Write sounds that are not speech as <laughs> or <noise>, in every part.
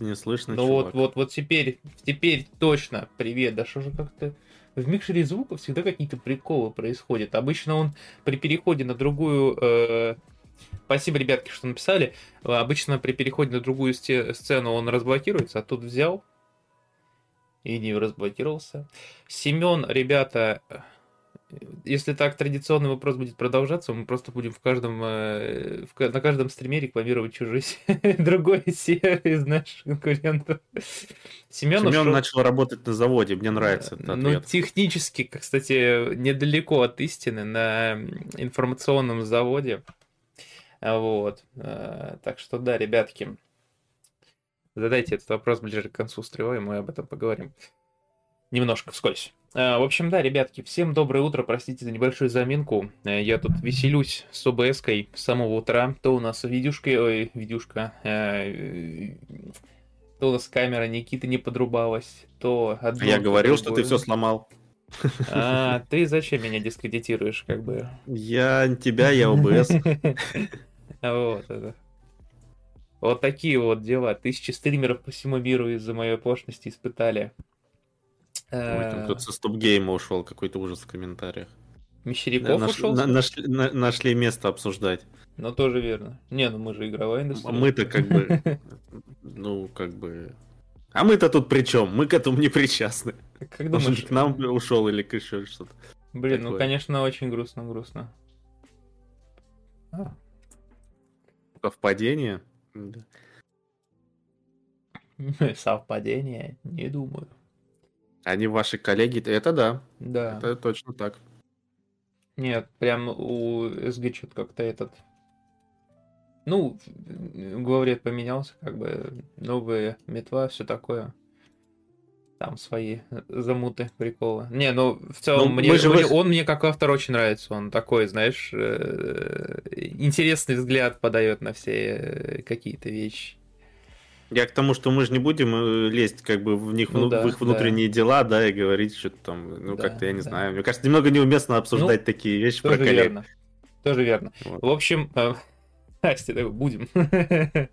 не слышно, Ну вот, вот, вот теперь, теперь точно. Привет, да что же как-то... В микшере звуков всегда какие-то приколы происходят. Обычно он при переходе на другую... э, Спасибо, ребятки, что написали. Э, Обычно при переходе на другую сцену он разблокируется, а тут взял и не разблокировался. Семен, ребята, если так традиционный вопрос будет продолжаться, мы просто будем в каждом, э, в на каждом стриме рекламировать чужой <laughs> другой сервис наших конкурентов. Семен, Семен ушел- начал работать на заводе, мне нравится этот ну, ответ. технически, кстати, недалеко от истины, на информационном заводе. А, Вот. Э, Так что да, ребятки, задайте этот вопрос ближе к концу стрима, и мы об этом поговорим. Немножко вскользь. Э, В общем, да, ребятки, всем доброе утро, простите за небольшую заминку. Э, Я тут веселюсь с ОБС-кой с самого утра. То у нас видюшка, ой, видюшка, э, то у нас камера Никиты не подрубалась, то одно, Я говорил, что ты все сломал. А, ты зачем меня дискредитируешь, как бы? Я тебя, я ОБС. <laughs> Вот это. Вот такие вот дела. Тысячи стримеров по всему миру из-за моей оплошности испытали. Ой, там Э, кто-то со стоп-гейма ушел, какой-то ужас в комментариях. Мещеряков Наш- ушел? на- нашли, на- нашли место обсуждать. Ну, тоже верно. Не, ну мы же игровая индустрия. Мы-то как бы, <laughs> ну, как бы... А мы-то тут при чем? Мы к этому не причастны. Как думаешь? же к нам ушел или к еще что-то. Блин, ну, конечно, очень грустно-грустно. А, Совпадение? <laughs> Совпадение? Не думаю. Они ваши коллеги? Это да, Да. это точно так. Нет, прям у СГ что-то как-то этот... Ну, главред поменялся, как бы новые метва, все такое. Там свои замуты, приколы. Не, ну, в целом, Ну, мне, же мне- он мне как автор очень нравится. Он такой, знаешь, э, интересный взгляд подает на все э, какие-то вещи. Я к тому, что мы же не будем э, лезть как бы в них Ну да, в их внутренние дела, да, и говорить что-то там, ну Да, как-то я не да. знаю. Мне кажется, немного неуместно обсуждать такие вещи про Тоже коллег. верно. Тоже верно. Вот. В общем, э, <laughs> Настя, будем. <laughs>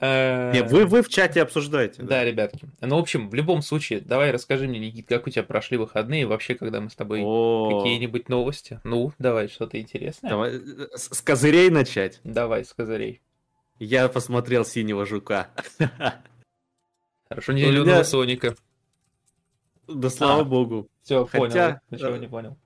Э, Не, вы, вы в чате обсуждаете. Да, ребятки. Ну, в общем, в любом случае, давай расскажи мне, Никит, как у тебя прошли выходные, вообще, когда мы с тобой какие-нибудь новости. Ну, давай, что-то интересное. давай, с, с козырей начать. Давай, с козырей. Я посмотрел синего жука. Хорошо, не зеленого меня- Соника. Да слава А. богу. Все, понял. Хотя, Ничего э, не понял.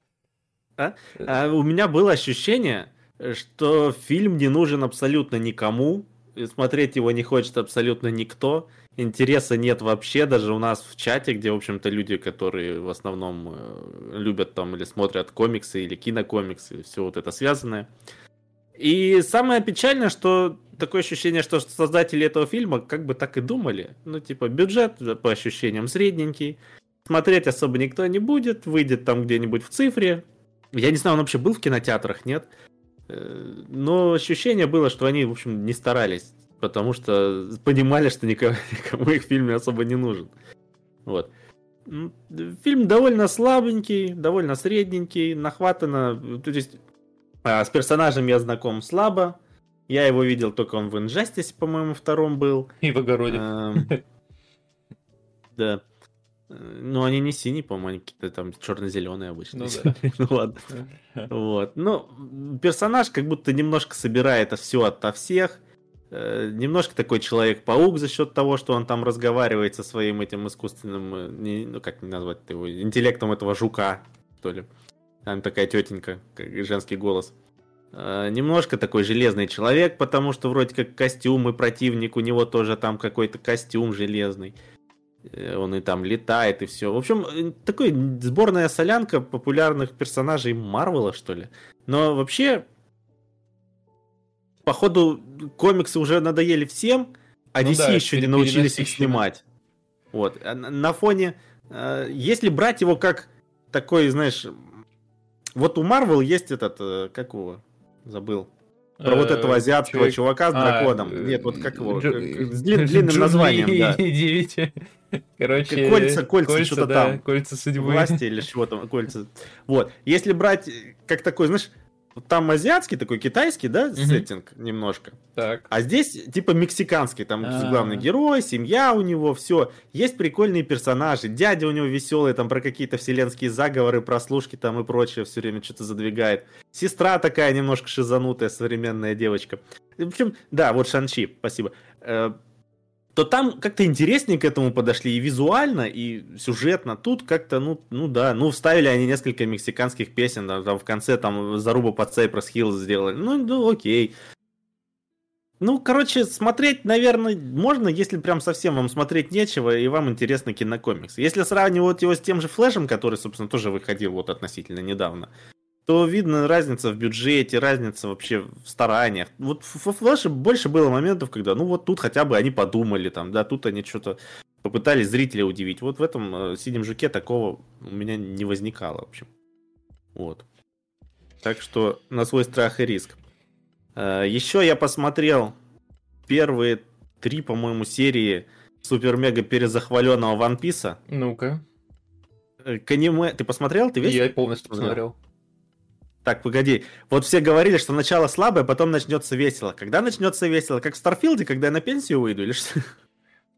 А у меня было ощущение, что фильм не нужен абсолютно никому, смотреть его не хочет абсолютно никто, интереса нет вообще, даже у нас в чате, где, в общем-то, люди, которые в основном э, любят там или смотрят комиксы, или кинокомиксы, все вот это связанное. И самое печальное, что такое ощущение, что создатели этого фильма как бы так и думали. Ну, типа, бюджет, по ощущениям, средненький, смотреть особо никто не будет, выйдет там где-нибудь в цифре, я не знаю, он вообще был в кинотеатрах, нет? Э, Но ощущение было, что они, в общем, не старались, потому что понимали, что никому, <laughs> никому их фильм особо не нужен. Вот. Фильм довольно слабенький, довольно средненький, нахватано. То есть а, с персонажем я знаком слабо. Я его видел только он в Injustice, по-моему, втором был. <laughs> И в огороде. Эм, Да. Э, Ну, они не синие, по-моему, они какие-то там черно-зеленые обычно. Ну <laughs> да. Ну ладно. Вот. Ну, персонаж как будто немножко собирает все ото всех. Э, Немножко такой Человек-паук за счет того, что он там разговаривает со своим этим искусственным, э, не- ну как назвать его, интеллектом этого жука, что ли. Там такая тетенька, женский голос. Э, Немножко такой железный человек, потому что вроде как костюм и противник, у него тоже там какой-то костюм железный. Э, Он и там летает, и все. В общем, э, такой сборная солянка популярных персонажей Марвела, что ли. Но вообще, походу, комиксы уже надоели всем, а Ну DC да, еще не научились их снимать. Вот. А на- фоне... э, Если брать его как такой, знаешь... Вот у Марвел есть этот... э, Как его? Забыл. Про вот этого азиатского Человек- чувака с А, драконом. э, Нет, вот как его? Как- <laughs> С длин- длинным названием, да. <laughs> 9. Короче, Кольца, кольца, что-то да, там. Кольца судьбы. власти или чего там, кольца. Вот. Если брать э, как такой, знаешь, там азиатский такой, китайский, да, Мгм. сеттинг немножко. Так. А здесь типа мексиканский, там А. главный герой, семья у него, все. Есть прикольные персонажи, дядя у него веселый, там про какие-то вселенские заговоры, прослушки там и прочее все время что-то задвигает. Сестра такая немножко шизанутая, современная девочка. В общем, да, вот Шанчи, спасибо. То там как-то интереснее к этому подошли и визуально, и сюжетно. Тут как-то, ну, ну да, ну вставили они несколько мексиканских песен, да, там в конце там зарубу под Cypress Hill сделали. Ну, ну окей. Ну, короче, смотреть, наверное, можно, если прям совсем вам смотреть нечего, и вам интересно кинокомикс. Если сравнивать его с тем же Флэшем, который, собственно, тоже выходил вот относительно недавно, то видно разница в бюджете, разница вообще в стараниях. Вот в в Флэше больше было моментов, когда, ну вот тут хотя бы они подумали, там, да, тут они что-то попытались зрителя удивить. Вот в этом э, «Синем жуке» такого у меня не возникало, в общем. Вот. Так что на свой страх и риск. Еще я посмотрел первые три, по-моему, серии супер-мега перезахваленного Ван Писа. Ну-ка. Э, К аниме... Ты посмотрел? Ты весь? Я полностью посмотрел. Так, погоди. Вот все говорили, что начало слабое, потом начнется весело. Когда начнется весело? Как в Старфилде, когда я на пенсию выйду или что?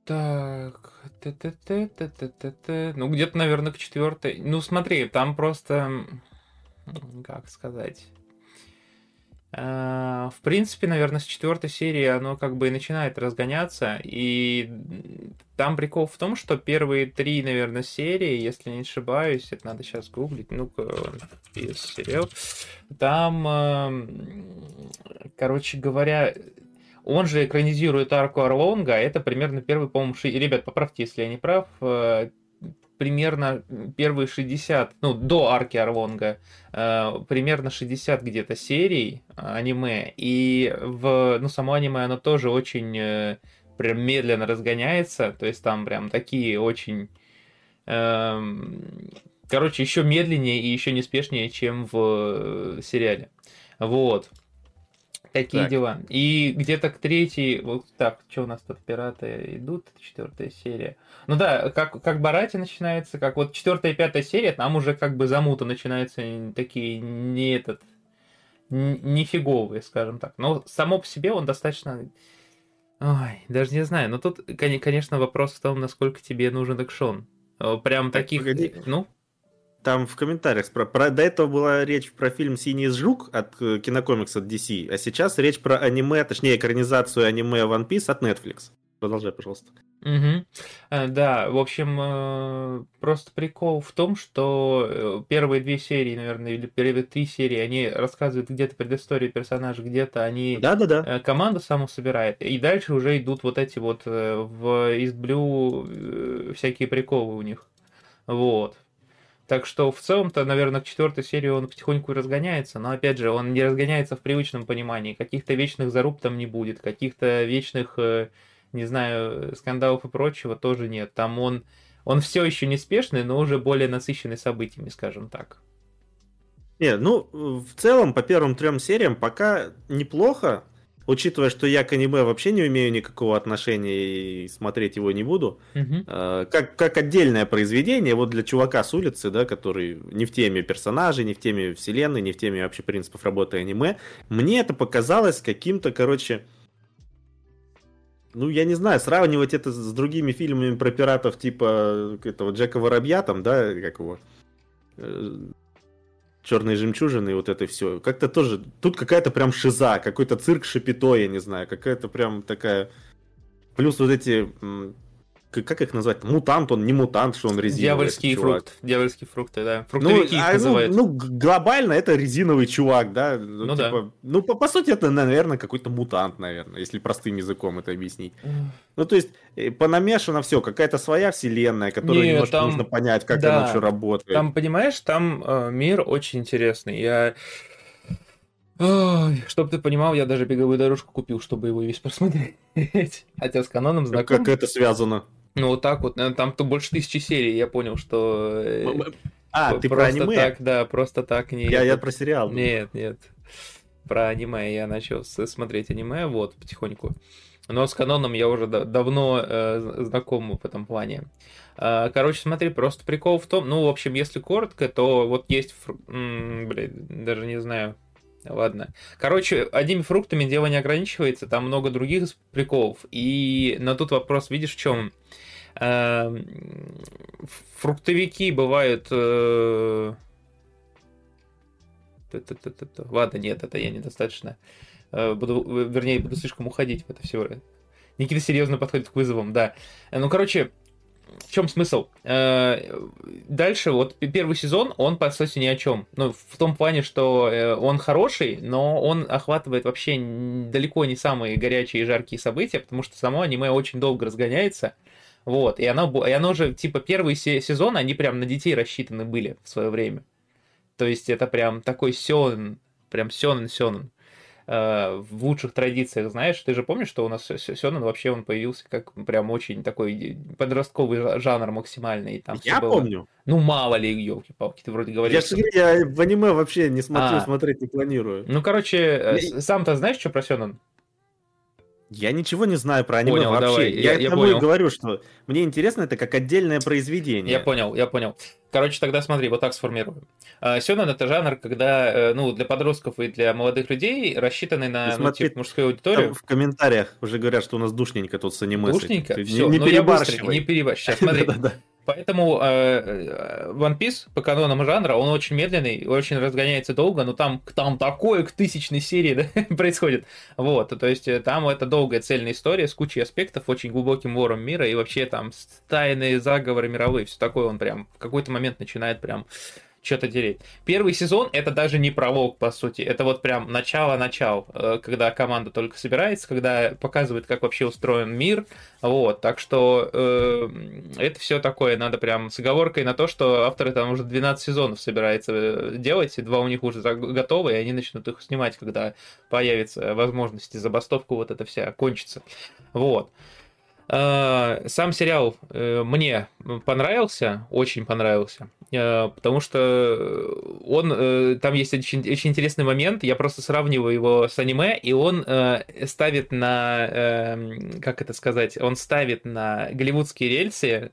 Так, т-т-т-т-т-т-т. ну где-то, наверное, к четвертой. Ну смотри, там просто, как сказать, в принципе, наверное, с четвертой серии оно как бы и начинает разгоняться, и там прикол в том, что первые три, наверное, серии, если не ошибаюсь, это надо сейчас гуглить, ну-ка, сериал, там, эм, короче говоря, он же экранизирует арку Орлонга, а это примерно первый, по-моему, ши- ребят, поправьте, если я не прав, э, примерно первые 60, ну, до арки Орлонга, э, примерно 60 где-то серий э, аниме, и в, ну, само аниме, оно тоже очень э, прям медленно разгоняется, то есть там прям такие очень, эм, короче, еще медленнее и еще неспешнее, чем в сериале. Вот. Такие Так. дела. И где-то к третьей, вот так, что у нас тут пираты идут, четвертая серия. Ну да, как, как Барати начинается, как вот четвертая и пятая серия, там уже как бы замута начинаются такие не этот, не фиговые, скажем так. Но само по себе он достаточно... Ой, даже не знаю. Но тут, коне- конечно, вопрос в том, насколько тебе нужен экшон. Э, Прям Так, таких... погоди. Ну, Там в комментариях спро- про, до этого была речь про фильм «Синий жук» от э, кинокомикс от DC, а сейчас речь про аниме, точнее экранизацию аниме One Piece от Netflix. Продолжай, пожалуйста. Э, Да, в общем, э, просто прикол в том, что первые две серии, наверное, или первые три серии, они рассказывают где-то предысторию персонажа, где-то они Да-да-да. э, команду саму собирает, и дальше уже идут вот эти вот в э, всякие приколы у них. Вот. Так что в целом-то, наверное, к четвертой серии он потихоньку разгоняется, но опять же, он не разгоняется в привычном понимании. Каких-то вечных заруб там не будет, каких-то вечных, э, не знаю, скандалов и прочего тоже нет. Там он, он все еще неспешный, но уже более насыщенный событиями, скажем так. Не, ну, в целом, по первым трем сериям пока неплохо, учитывая, что я к аниме вообще не имею никакого отношения и смотреть его не буду. Э, Как, как отдельное произведение, вот для чувака с улицы, да, который не в теме персонажей, не в теме вселенной, не в теме вообще принципов работы аниме, мне это показалось каким-то, короче, ну, я не знаю, сравнивать это с другими фильмами про пиратов типа этого Джека Воробья, там, да, как его, Черные жемчужины и вот это все. Как-то тоже, тут какая-то прям шиза, какой-то цирк шипито, я не знаю, какая-то прям такая... Плюс вот эти, как их назвать, мутант, он не мутант, что он резиновый. Чувак. фрукты. Дьявольские фрукты, да. Ну, Фруктовики их а, ну, называют. ну, г- глобально это резиновый чувак, да? Ну, Ну да. типа, ну по, по сути, это, наверное, какой-то мутант, наверное, если простым языком это объяснить. Ну, то есть, э, понамешано все, какая-то своя вселенная, которую Не, немножко там- нужно понять, как да. она что работает. Там, понимаешь, там э, мир очень интересный. Я... Ой, чтоб ты понимал, я даже беговую дорожку купил, чтобы его весь <laughs> просмотреть. Хотя с каноном знаком. как это связано? Ну, вот так вот. э, Там-то больше тысячи серий, я понял, что... э, А, ты про просто аниме? так, да, просто так не... Я, я про сериал. Нет, нет. Про аниме я начал смотреть аниме, вот, потихоньку. Но с каноном я уже да- давно э, знаком в этом плане. А, Короче, смотри, просто прикол в том, ну, в общем, если коротко, то вот есть, фру- м, блин, даже не знаю, Ладно. Короче, одними фруктами дело не ограничивается, там много других приколов. И но тут вопрос, видишь, в чем? Эм, фруктовики бывают... Э, ладно, нет, это я недостаточно. Э, буду, вернее, буду слишком уходить в это все. Никита серьезно подходит к вызовам, да. Ну, короче, в чем смысл? Э, дальше, вот первый сезон, он, по сути, ни о чем. Ну, в том плане, что э, он хороший, но он охватывает вообще далеко не самые горячие и жаркие события, потому что само аниме очень долго разгоняется. Вот, и оно, и оно же, типа, первый сезон, они прям на детей рассчитаны были в свое время. То есть это прям такой сёнэн, прям сёнэн-сёнэн. Э, в лучших традициях, знаешь, ты же помнишь, что у нас Сёнэн вообще он появился как прям очень такой подростковый жанр максимальный. Там я было... помню. Ну, мало ли, елки-палки, ты вроде говоришь. Я, что... я в аниме вообще не смотрю, а. смотреть не планирую. Ну, короче, э, я... сам-то знаешь, что про Сёнэн? Я ничего не знаю про аниме понял, вообще. Давай, я, я, я и говорю, что мне интересно это как отдельное произведение. Я понял, я понял. Короче, тогда смотри, вот так сформируем. А, Сёнэн это жанр, когда, э, ну, для подростков и для молодых людей рассчитанный на ну, смотри, ну, типа, мужскую аудиторию. в комментариях уже говорят, что у нас душненько тут с аниме. Душненько? Все, не, не перебарщивай. Не перебарщивай. Сейчас <laughs> смотри. Поэтому э, э, One Piece по канонам жанра, он очень медленный, очень разгоняется долго, но там, там такое к тысячной серии <laughs> да, происходит. Вот, то есть э, там это долгая цельная история с кучей аспектов, очень глубоким вором мира, и вообще там тайные заговоры мировые, все такое он прям в какой-то момент начинает прям что-то тереть. Первый сезон это даже не пролог, по сути. Это вот прям начало-начал, э, когда команда только собирается, когда показывает, как вообще устроен мир. Вот, так что э, это все такое, надо прям с оговоркой на то, что авторы там уже 12 сезонов собираются э, делать, и два у них уже готовы, и они начнут их снимать, когда появится возможность, и забастовка вот эта вся кончится. Вот. Сам сериал э, мне понравился, очень понравился, э, потому что он, там есть очень, очень интересный момент, я просто сравниваю его с аниме, и он ставит на, как это сказать, он ставит на голливудские рельсы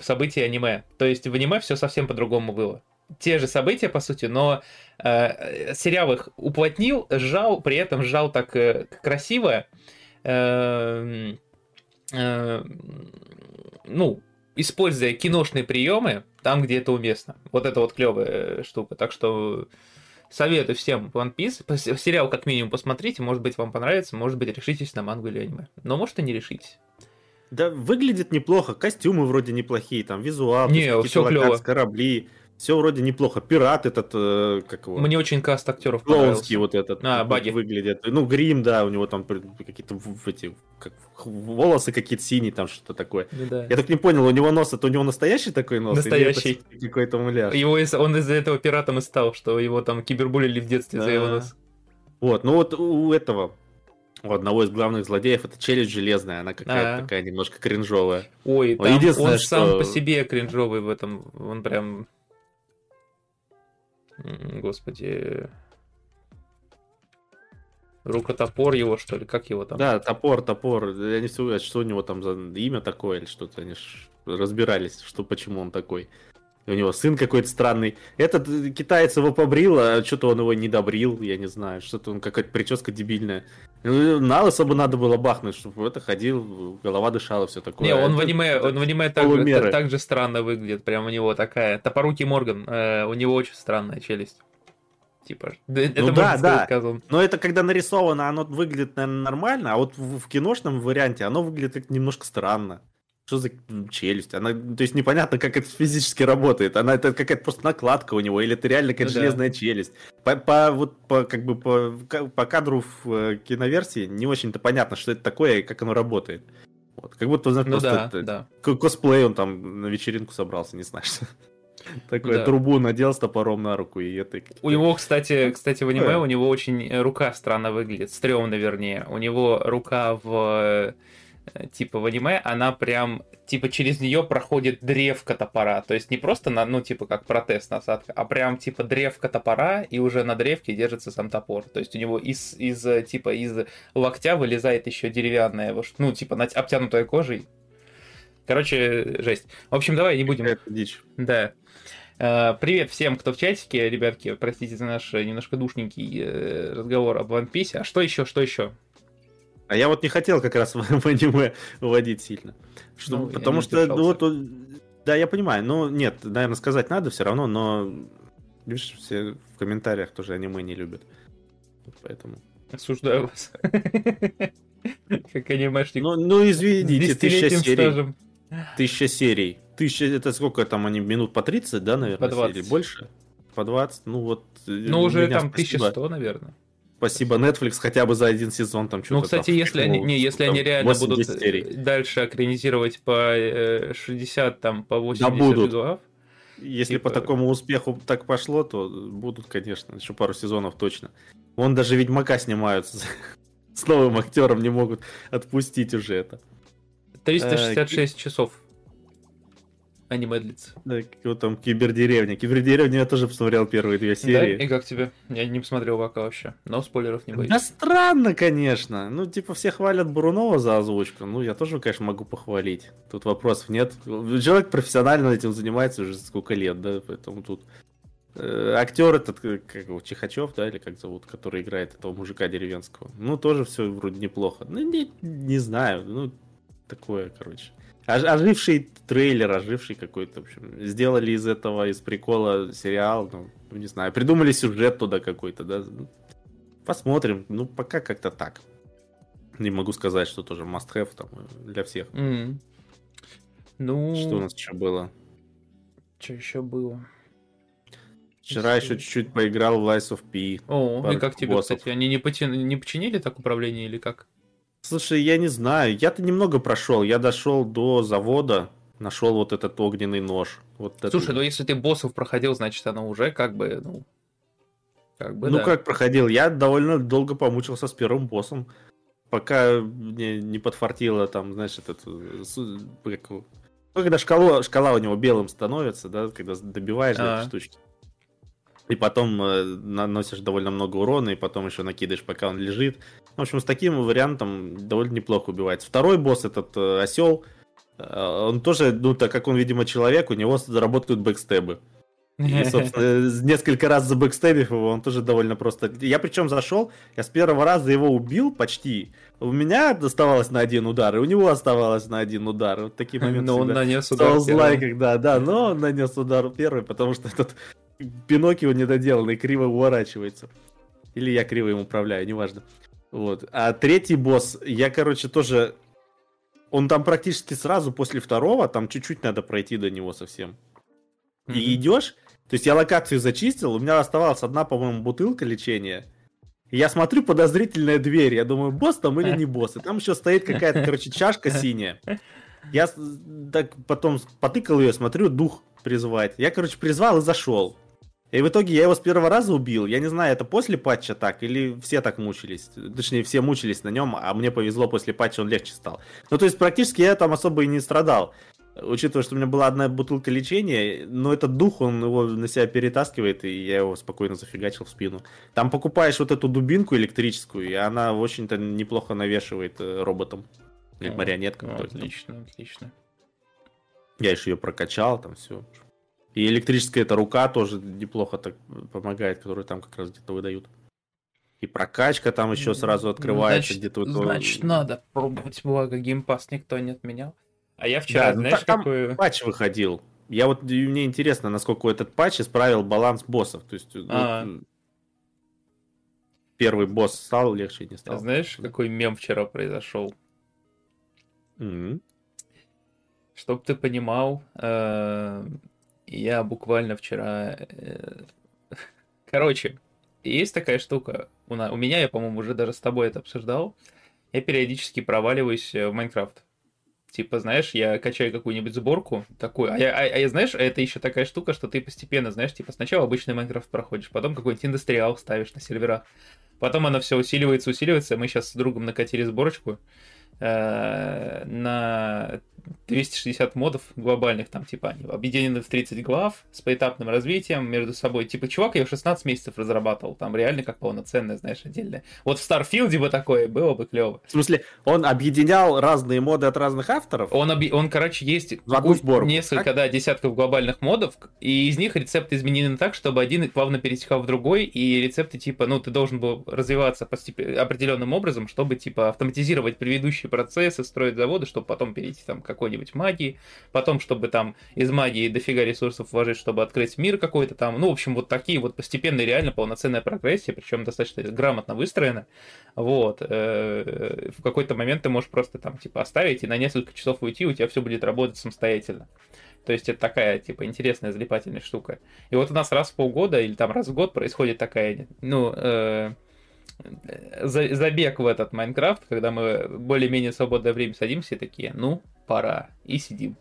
события аниме. То есть в аниме все совсем по-другому было. Те же события, по сути, но сериал их уплотнил, сжал, при этом сжал так красиво, эм, Э, ну, используя киношные приемы там, где это уместно. Вот это вот клевая штука. Так что советую всем One Piece. Сериал как минимум посмотрите, может быть вам понравится, может быть решитесь на мангу или аниме. Но может и не решитесь. Да, выглядит неплохо, костюмы вроде неплохие, там визуал, не, все клево. корабли, все вроде неплохо. Пират этот, э, как его? Мне очень каст актеров понравился. вот этот. А, баги. Выглядит. Ну, грим, да, у него там какие-то эти, как, волосы какие-то синие, там что-то такое. Да. Я так не понял, у него нос, это у него настоящий такой нос? Настоящий. Какой-то муляж? Его, он из-за этого пиратом и стал, что его там кибербулили в детстве за его нос. Вот, ну вот у этого у одного из главных злодеев это челюсть железная, она какая-то а. такая немножко кринжовая. Ой, там он что... сам по себе кринжовый в этом, он прям Господи. Рукотопор его, что ли? Как его там? Да, топор, топор. Я не знаю, что у него там за имя такое или что-то. Они разбирались, что почему он такой. У него сын какой-то странный. Этот э, китаец его побрил, а что-то он его не добрил, я не знаю. Что-то он какая-то прическа дебильная. На особо надо было бахнуть, чтобы это ходил, голова дышала, все такое. Не, он в аниме, он в аниме так, так, так же странно выглядит. Прям у него такая топорукий Морган. Э, у него очень странная челюсть. Типа, это ну да, да. Сказать, Но это когда нарисовано, оно выглядит, наверное, нормально, а вот в, в киношном варианте оно выглядит немножко странно. Что за челюсть? Она, то есть непонятно, как это физически работает. Она это какая-то просто накладка у него, или это реально какая-то ну, железная да. челюсть. По, по вот по как бы по, по кадру в э, киноверсии не очень-то понятно, что это такое и как оно работает. Вот, как будто знаешь, ну, просто да, это, да. косплей он там на вечеринку собрался, не знаю <laughs> что. Такой да. трубу надел с топором на руку и это. У него, кстати, кстати, в аниме у него очень рука странно выглядит, стрёмно вернее. У него рука в Э, типа в аниме, она прям, типа через нее проходит древко топора. То есть не просто, на, ну, типа как протез насадка, а прям типа древко топора, и уже на древке держится сам топор. То есть у него из, из типа из локтя вылезает еще деревянная, ну, типа обтянутая кожей. Короче, жесть. В общем, давай не будем... Это дичь. Да. Э, привет всем, кто в чатике, ребятки. Простите за наш немножко душненький э, разговор об One Piece. А что еще, что еще? А я вот не хотел как раз <laughs> в аниме выводить сильно. Что, ну, потому что, ну, вот, да, я понимаю. Ну, нет, наверное, сказать надо все равно, но видишь, все в комментариях тоже аниме не любят. Поэтому. Осуждаю вас. <laughs> Как анимешник. Ну, ну извините, тысяча серий. Тысяча серий. Тысяча, это сколько там они, минут по 30, да, наверное, по 20. Или больше? По 20, ну вот. Ну, уже там спасибо. 1100, наверное. Спасибо, Netflix хотя бы за один сезон там что-то. Ну, кстати, там, если они, не, если они реально будут серий. дальше экранизировать по 60, э, там, по 80 да будут. глав. Если типа... по такому успеху так пошло, то будут, конечно, еще пару сезонов точно. Вон даже Ведьмака снимают с <laughs> новым актером, не могут отпустить уже это. 366 часов аниме длится. Да, вот там Кибердеревня. Кибердеревня я тоже посмотрел первые две серии. Да? И как тебе? Я не посмотрел пока вообще, но спойлеров не боюсь. Да странно, конечно. Ну, типа, все хвалят Бурунова за озвучку. Ну, я тоже, конечно, могу похвалить. Тут вопросов нет. Человек профессионально этим занимается уже сколько лет, да, поэтому тут э, актер этот, как его, Чихачев, да, или как зовут, который играет этого мужика деревенского. Ну, тоже все вроде неплохо. Ну, не, не знаю, ну, такое, короче. Оживший трейлер, оживший какой-то, в общем. Сделали из этого, из прикола сериал, ну, ну не знаю, придумали сюжет туда какой-то, да. Ну, посмотрим. Ну, пока как-то так. Не могу сказать, что тоже must-have там для всех. Mm. Ну... Что у нас еще было? Что еще было? Вчера еще чуть-чуть поиграл в Lies of P. О, и как тебе, боссов. кстати? Они не, потя... не починили так управление или как? Слушай, я не знаю. Я-то немного прошел. Я дошел до завода, нашел вот этот огненный нож. Вот Слушай, это... ну если ты боссов проходил, значит, оно уже как бы, ну... Как бы, ну, да. как проходил? Я довольно долго помучился с первым боссом. Пока мне не подфартило там, знаешь, этот... Как, ну, когда шкала, шкала у него белым становится, да, когда добиваешь а эти штучки. И потом э, наносишь довольно много урона, и потом еще накидаешь, пока он лежит. В общем, с таким вариантом довольно неплохо убивается. Второй босс, этот э, осел, э, он тоже, ну, так как он, видимо, человек, у него заработают бэкстебы. И, <laughs> собственно, несколько раз за бэкстебив его, он тоже довольно просто... Я причем зашел, я с первого раза его убил почти. У меня оставалось на один удар, и у него оставалось на один удар. Вот такие <laughs> моменты. Но он нанес удар злай, когда, да, но он нанес удар первый, потому что этот Пиноккио недоделанный криво уворачивается. Или я криво им управляю, неважно. Вот. А третий босс, я, короче, тоже... Он там практически сразу после второго, там чуть-чуть надо пройти до него совсем. Mm-hmm. И идешь, то есть я локацию зачистил, у меня оставалась одна, по-моему, бутылка лечения. И я смотрю, подозрительная дверь, я думаю, босс там или не босс. И там еще стоит какая-то, короче, чашка синяя. Я так потом потыкал ее, смотрю, дух призвать. Я, короче, призвал и зашел. И в итоге я его с первого раза убил. Я не знаю, это после патча так или все так мучились. Точнее, все мучились на нем, а мне повезло, после патча он легче стал. Ну, то есть, практически я там особо и не страдал. Учитывая, что у меня была одна бутылка лечения, но этот дух, он его на себя перетаскивает, и я его спокойно зафигачил в спину. Там покупаешь вот эту дубинку электрическую, и она очень-то неплохо навешивает э, роботом. Или марионеткам. Отлично, отлично. Я еще ее прокачал, там все. И электрическая эта рука тоже неплохо так помогает, которую там как раз где-то выдают. И прокачка там еще сразу открывается значит, где-то. Значит, надо пробовать, благо геймпас никто не отменял. А я вчера, да, ну знаешь, там какой... патч выходил. Я вот, мне интересно, насколько этот патч исправил баланс боссов. То есть, а вот, первый босс стал легче, не стал. А знаешь, какой мем вчера произошел? Mm-hmm. Чтоб ты понимал, э, я буквально вчера... Э, <laughs> короче, есть такая штука. У, на... у меня, я, по-моему, уже даже с тобой это обсуждал. Я периодически проваливаюсь э, в Майнкрафт. Типа, знаешь, я качаю какую-нибудь сборку такую, а я, а, а я знаешь, это еще такая штука, что ты постепенно, знаешь, типа сначала обычный Майнкрафт проходишь, потом какой-нибудь индустриал ставишь на сервера, потом оно все усиливается, усиливается. Мы сейчас с другом накатили сборочку э, на 260 модов глобальных, там, типа, они объединены в 30 глав с поэтапным развитием между собой. Типа, чувак, я 16 месяцев разрабатывал, там реально как полноценное, знаешь, отдельное. Вот в Старфилде бы такое было бы клево. В смысле, он объединял разные моды от разных авторов? Он, оби... он короче, есть в одну сборку, несколько, так? да, десятков глобальных модов, и из них рецепты изменены так, чтобы один плавно перетекал в другой, и рецепты, типа, ну, ты должен был развиваться постеп... определенным образом, чтобы, типа, автоматизировать предыдущие процессы, строить заводы, чтобы потом перейти там к какой-нибудь магии, потом, чтобы там из магии дофига ресурсов вложить, чтобы открыть мир какой-то там. Ну, в общем, вот такие вот постепенные, реально полноценная прогрессия, причем достаточно грамотно выстроена. Вот. Э, в какой-то момент ты можешь просто там, типа, оставить и на несколько часов уйти, у тебя все будет работать самостоятельно. То есть это такая, типа, интересная залипательная штука. И вот у нас раз в полгода или там раз в год происходит такая, ну, э, забег в этот Майнкрафт, когда мы более-менее свободное время садимся и такие, ну, пора, и сидим.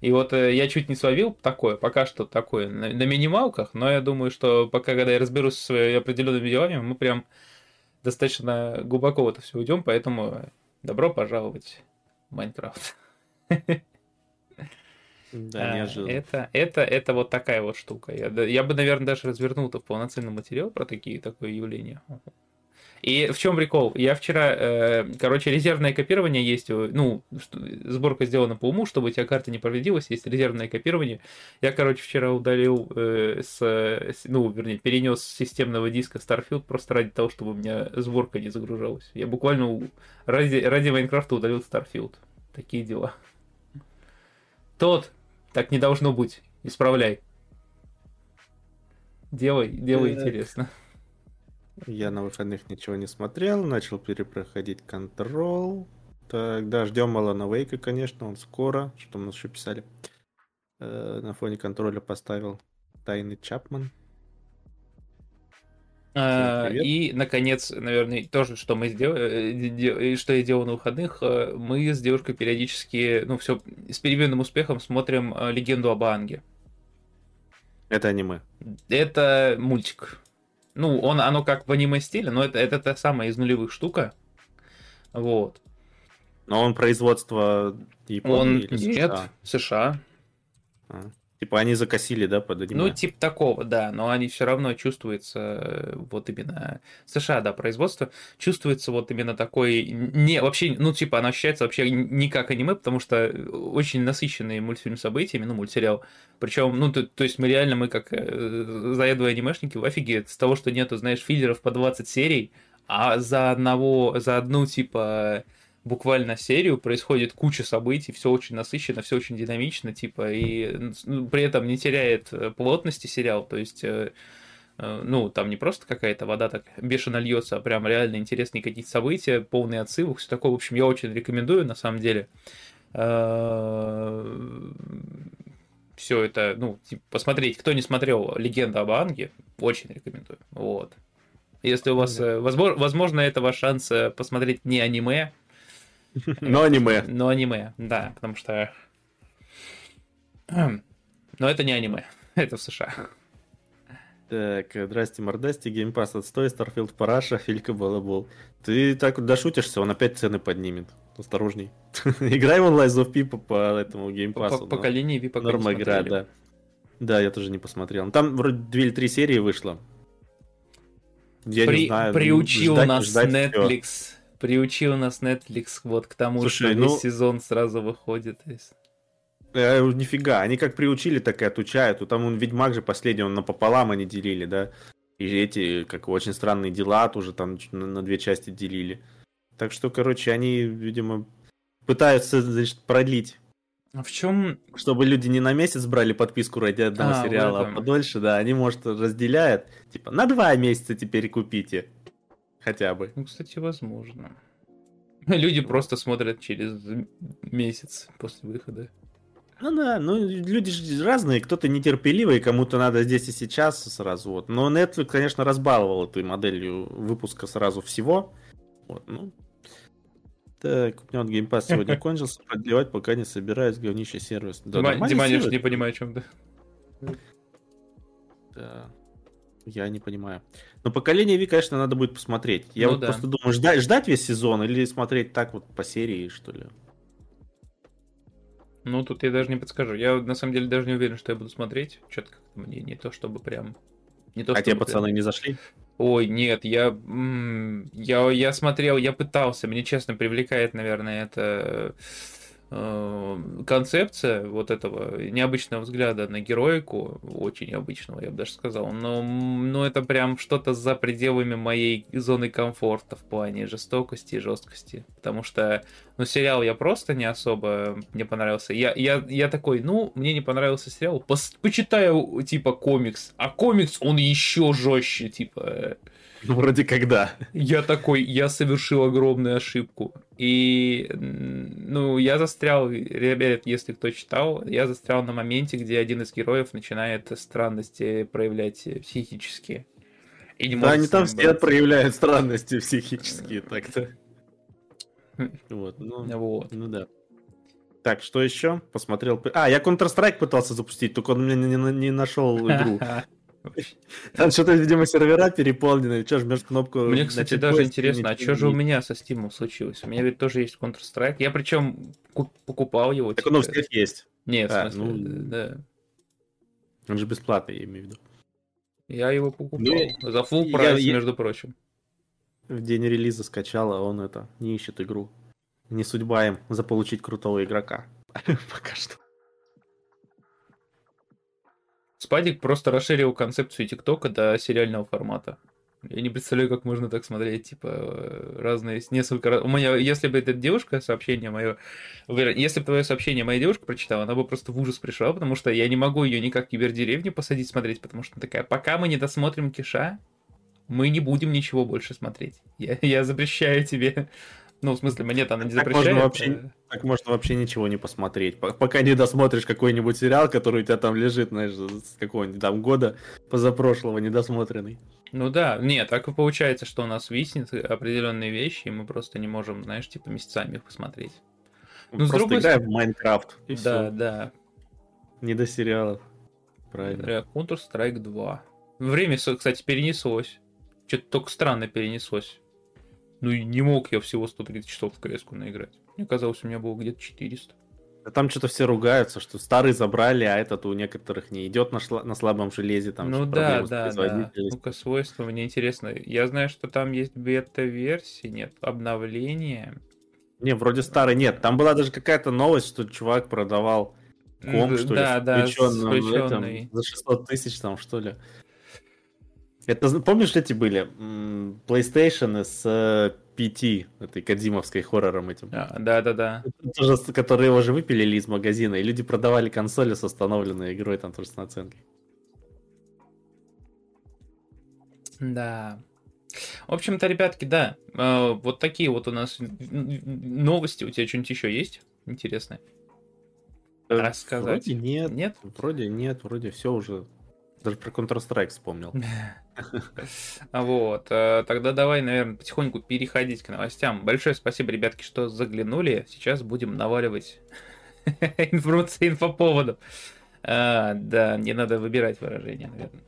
И вот э, я чуть не словил такое, пока что такое, на, на минималках, но я думаю, что пока, когда я разберусь своими определенными делами, мы прям достаточно глубоко в это все уйдем, поэтому добро пожаловать в Майнкрафт. <laughs> Да, а, неожиданно. Это, это, это вот такая вот штука. Я, я бы, наверное, даже развернул это в полноценный материал про такие такое явление. И в чем прикол? Я вчера, э, короче, резервное копирование есть, ну, сборка сделана по уму, чтобы у тебя карта не повредилась, есть резервное копирование. Я, короче, вчера удалил э, с, с, ну, вернее, перенес с системного диска Starfield просто ради того, чтобы у меня сборка не загружалась. Я буквально ради, ради Майнкрафта удалил Starfield. Такие дела. Тот, так не должно быть. Исправляй. Делай, делай интересно. Я на выходных ничего не смотрел, начал перепроходить контрол. Так, да, ждем Алана Вейка, конечно, он скоро. Что мы еще писали? Э, на фоне контроля поставил Тайный Чапман. А, и, наконец, наверное, тоже, что мы сделали, э, что я делал на выходных, э, мы с девушкой периодически, ну, все с переменным успехом смотрим э, «Легенду об Анге». Это аниме. Это мультик. Ну, он, оно как в аниме-стиле, но это, это та самая из нулевых штука. Вот. Но он производство Японии он... или США? Нет, США. А. Типа они закосили, да, под аниме? Ну, типа такого, да, но они все равно чувствуются, э, вот именно США, да, производство, чувствуется вот именно такой, не, вообще, ну, типа, оно ощущается вообще не как аниме, потому что очень насыщенный мультфильм событиями, ну, мультсериал, причем, ну, то, то есть мы реально, мы как э, заедовые анимешники в офиге с того, что нету, знаешь, филлеров по 20 серий, а за одного, за одну, типа, буквально серию происходит куча событий, все очень насыщенно, все очень динамично, типа, и ну, при этом не теряет э, плотности сериал, то есть э, э, ну, там не просто какая-то вода так бешено льется, а прям реально интересные какие-то события, полные отсылок, все такое. В общем, я очень рекомендую, на самом деле. Все это, ну, типа, посмотреть. Кто не смотрел «Легенда об Анге», очень рекомендую. Вот. Если у вас, возможно, это ваш шанс посмотреть не аниме, но аниме. Но аниме, да, потому что... Но это не аниме, <laughs> это в США. Так, здрасте, мордасти, геймпас отстой, Starfield параша, Филька балабол. Ты так дошутишься, он опять цены поднимет. Осторожней. <laughs> Играй в онлайн of P по этому геймпасу. По поколению V пока Норма игра, да. Да, я тоже не посмотрел. Там вроде две или три серии вышло. Я При, не знаю. Приучил ждать, нас ждать Netflix. Все приучил нас Netflix вот к тому, Слушай, что ну... весь сезон сразу выходит. Э, нифига, они как приучили, так и отучают. Там он Ведьмак же последний, он напополам они делили, да. И эти, как очень странные дела, тоже там на, на две части делили. Так что, короче, они, видимо, пытаются, значит, продлить. А в чем... Чтобы люди не на месяц брали подписку ради одного а, сериала, а подольше, да, они, может, разделяют. Типа, на два месяца теперь купите. Хотя бы. Ну, кстати, возможно. Люди просто смотрят через месяц после выхода. Ну да, ну люди же разные, кто-то нетерпеливый, кому-то надо здесь и сейчас сразу вот. Но Netflix, конечно, разбаловал этой моделью выпуска сразу всего. Вот, ну. Так, у меня вот геймпас сегодня <laughs> кончился, продлевать пока не собираюсь, говнище сервис. Да, Дима, Дима не понимаю, о чем ты. Да. Я не понимаю. Но поколение Ви, конечно, надо будет посмотреть. Я ну, вот да. просто думаю, ждать, ждать весь сезон или смотреть так вот по серии, что ли? Ну, тут я даже не подскажу. Я на самом деле даже не уверен, что я буду смотреть. Что-то как-то мне не то, чтобы прям... Не то, А те чтобы пацаны прям- не зашли? Ой, нет, я, я, я смотрел, я пытался, мне честно привлекает, наверное, это концепция вот этого необычного взгляда на героику, очень необычного, я бы даже сказал, но, но это прям что-то за пределами моей зоны комфорта в плане жестокости и жесткости, потому что, ну, сериал я просто не особо мне понравился. Я, я, я такой, ну, мне не понравился сериал, пос- почитаю, типа, комикс, а комикс, он еще жестче, типа, э, Ну, <laughs> вроде когда. я такой, я совершил огромную ошибку. И, ну, я застрял, ребят, если кто читал, я застрял на моменте, где один из героев начинает странности проявлять психические. И не Да, они там все бороться. проявляют странности психические так-то. <laughs> Вот, ну, Вот. ну да. Так, что еще? Посмотрел. А, я Counter-Strike пытался запустить, только он мне не, не- не нашел игру. <laughs> <laughs> Там что-то, видимо, сервера переполнены. Че, жмешь кнопку. Мне, кстати, даже интересно, а что же у меня со Steam случилось? У меня ведь тоже есть Counter-Strike. Я причем ку- покупал его. Так он у всех есть. Нет, в А, смысле, ну, да. Он же бесплатный, я имею в виду. Я его покупал. Ну, За full я- прайс, я- между прочим. В день релиза скачал, а он это, не ищет игру. Не судьба им заполучить крутого игрока. <laughs> Пока что. Спадик просто расширил концепцию ТикТока до сериального формата. Я не представляю, как можно так смотреть, типа, э, разные, несколько раз. У меня, если бы эта девушка сообщение мое, если бы твое сообщение моя девушка прочитала, она бы просто в ужас пришла, потому что я не могу ее никак в кибердеревню посадить смотреть, потому что она такая, пока мы не досмотрим Киша, мы не будем ничего больше смотреть. Я, я запрещаю тебе. Ну, в смысле, мне-то она не Так можно вообще- Так можно вообще ничего не посмотреть. Пока не досмотришь какой-нибудь сериал, который у тебя там лежит, знаешь, с какого-нибудь там года позапрошлого, недосмотренный. Ну да, нет, так и получается, что у нас виснет определенные вещи, и мы просто не можем, знаешь, типа месяцами их посмотреть. Ну, Просто другой играем в Майнкрафт. И да, все. да. Не до сериалов. Правильно. Counter-Strike 2. Время, кстати, перенеслось. Что-то только странно перенеслось. Ну не мог я всего 130 часов в кс наиграть. Мне казалось, у меня было где-то 400. А Там что-то все ругаются, что старый забрали, а этот у некоторых не идет на, шла- на слабом железе. Там ну да, да, да. Ну-ка, свойства, мне интересно. Я знаю, что там есть бета-версии, нет, обновления. Не, вроде старый нет. Там была даже какая-то новость, что чувак продавал комп, М, что да, ли, да, включенным включенный. этим, за 600 тысяч там, что ли. Это, помнишь, эти были? PlayStation с э, PT, этой Кадзимовской хоррором этим. А, да, да, да. Тоже которые уже выпилили из магазина, и люди продавали консоли с установленной игрой, там тоже с наценкой. Да. В общем-то, ребятки, да, э, вот такие вот у нас новости. У тебя что-нибудь еще есть интересное? Э, Рассказать. Вроде нет, Нет? вроде нет, вроде все уже. Даже про Counter-Strike вспомнил. <laughs> Вот, э, тогда давай, наверное, потихоньку переходить к новостям. Большое спасибо, ребятки, что заглянули. Сейчас будем наваливать <laughs> информации инфоповодов. А, Да, мне надо выбирать выражение, наверное.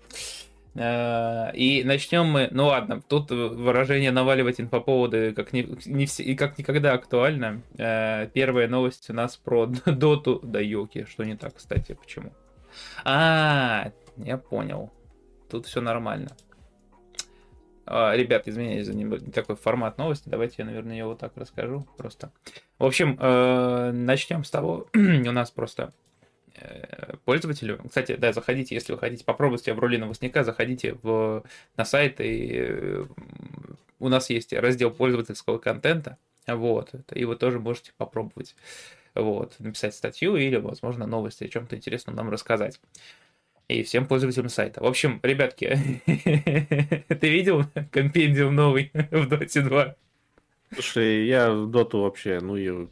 А, И начнем мы, ну ладно, тут выражение наваливать инфоповоды как, не, не все, и как никогда актуально. А, Первая новость у нас про <laughs> доту, да йоки, что не так, кстати, почему? А, я понял. Тут все нормально. А, Ребят, извиняюсь за такой формат новости. Давайте я, наверное, ее вот так расскажу просто. В общем, начнем с того, <clears throat> у нас просто э, пользователю. Кстати, да, заходите, если вы хотите попробовать себя в роли новостника, заходите в, на сайт, и э, у нас есть раздел пользовательского контента. Вот, и вы тоже можете попробовать вот, написать статью или, возможно, новости о чем-то интересном нам рассказать. И всем пользователям сайта. В общем, ребятки, <laughs> ты видел компендиум новый <laughs> в Dota 2? Слушай, я в доту вообще, ну и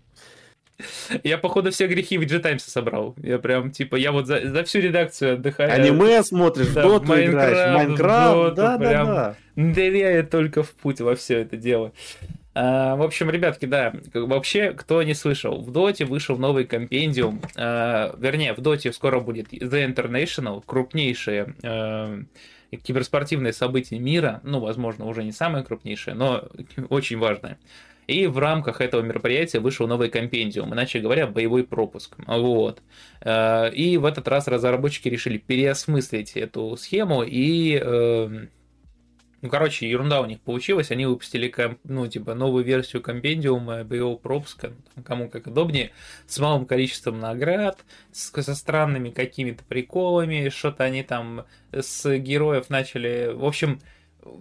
Я, походу, все грехи в Таймса собрал. Я прям, типа, я вот за, за всю редакцию отдыхаю. аниме смотришь, да, доту играешь, Майнкрафт, в Майнкрафт, Доту, да, да, прям. да. Ныряю только в путь во все это дело. А, в общем, ребятки, да, вообще, кто не слышал, в Доте вышел новый компендиум, а, вернее, в Доте скоро будет The International, крупнейшее э, киберспортивное событие мира, ну, возможно, уже не самое крупнейшее, но <laughs> очень важное. И в рамках этого мероприятия вышел новый компендиум, иначе говоря, боевой пропуск. Вот. И в этот раз разработчики решили переосмыслить эту схему и эм, ну, короче, ерунда у них получилась. Они выпустили, ну, типа, новую версию компендиума боевого пропуска, кому как удобнее, с малым количеством наград, с, со странными какими-то приколами, что-то они там с героев начали... В общем,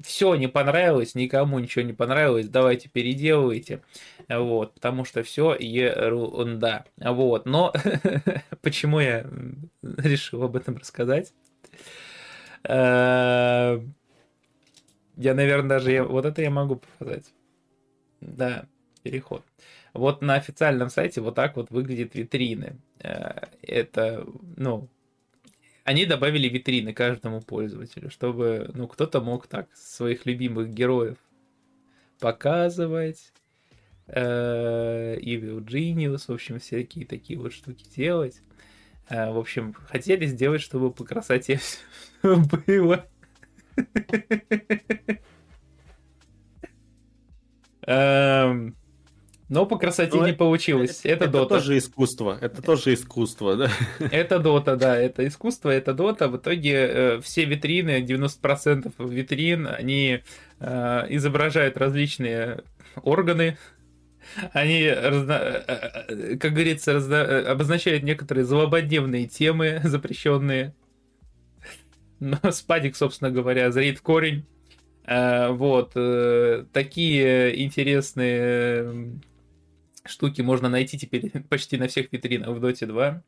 все не понравилось, никому ничего не понравилось, давайте переделывайте, вот, потому что все ерунда, вот, но <laughs> почему я решил об этом рассказать? Э, я, наверное, даже... Я, вот это я могу показать. Да, переход. Вот на официальном сайте вот так вот выглядят витрины. Э, это, ну, они добавили витрины каждому пользователю, чтобы, ну, кто-то мог так своих любимых героев показывать, э, Evil Genius, в общем, всякие такие вот штуки делать. Э, в общем, хотели сделать, чтобы по красоте <laughs> все было. Эм, но по красоте ну, не получилось. Это, это дота. тоже искусство. Это тоже искусство, да? Это дота, да. Это искусство, это дота. В итоге э, все витрины, 90% витрин, они э, изображают различные органы. Они, разно... как говорится, разно... обозначают некоторые злободневные темы запрещенные. Но <laughs> Спадик, собственно говоря, зрит корень. Э, вот. Э, такие интересные штуки можно найти теперь <laughs> почти на всех витринах в Dota 2.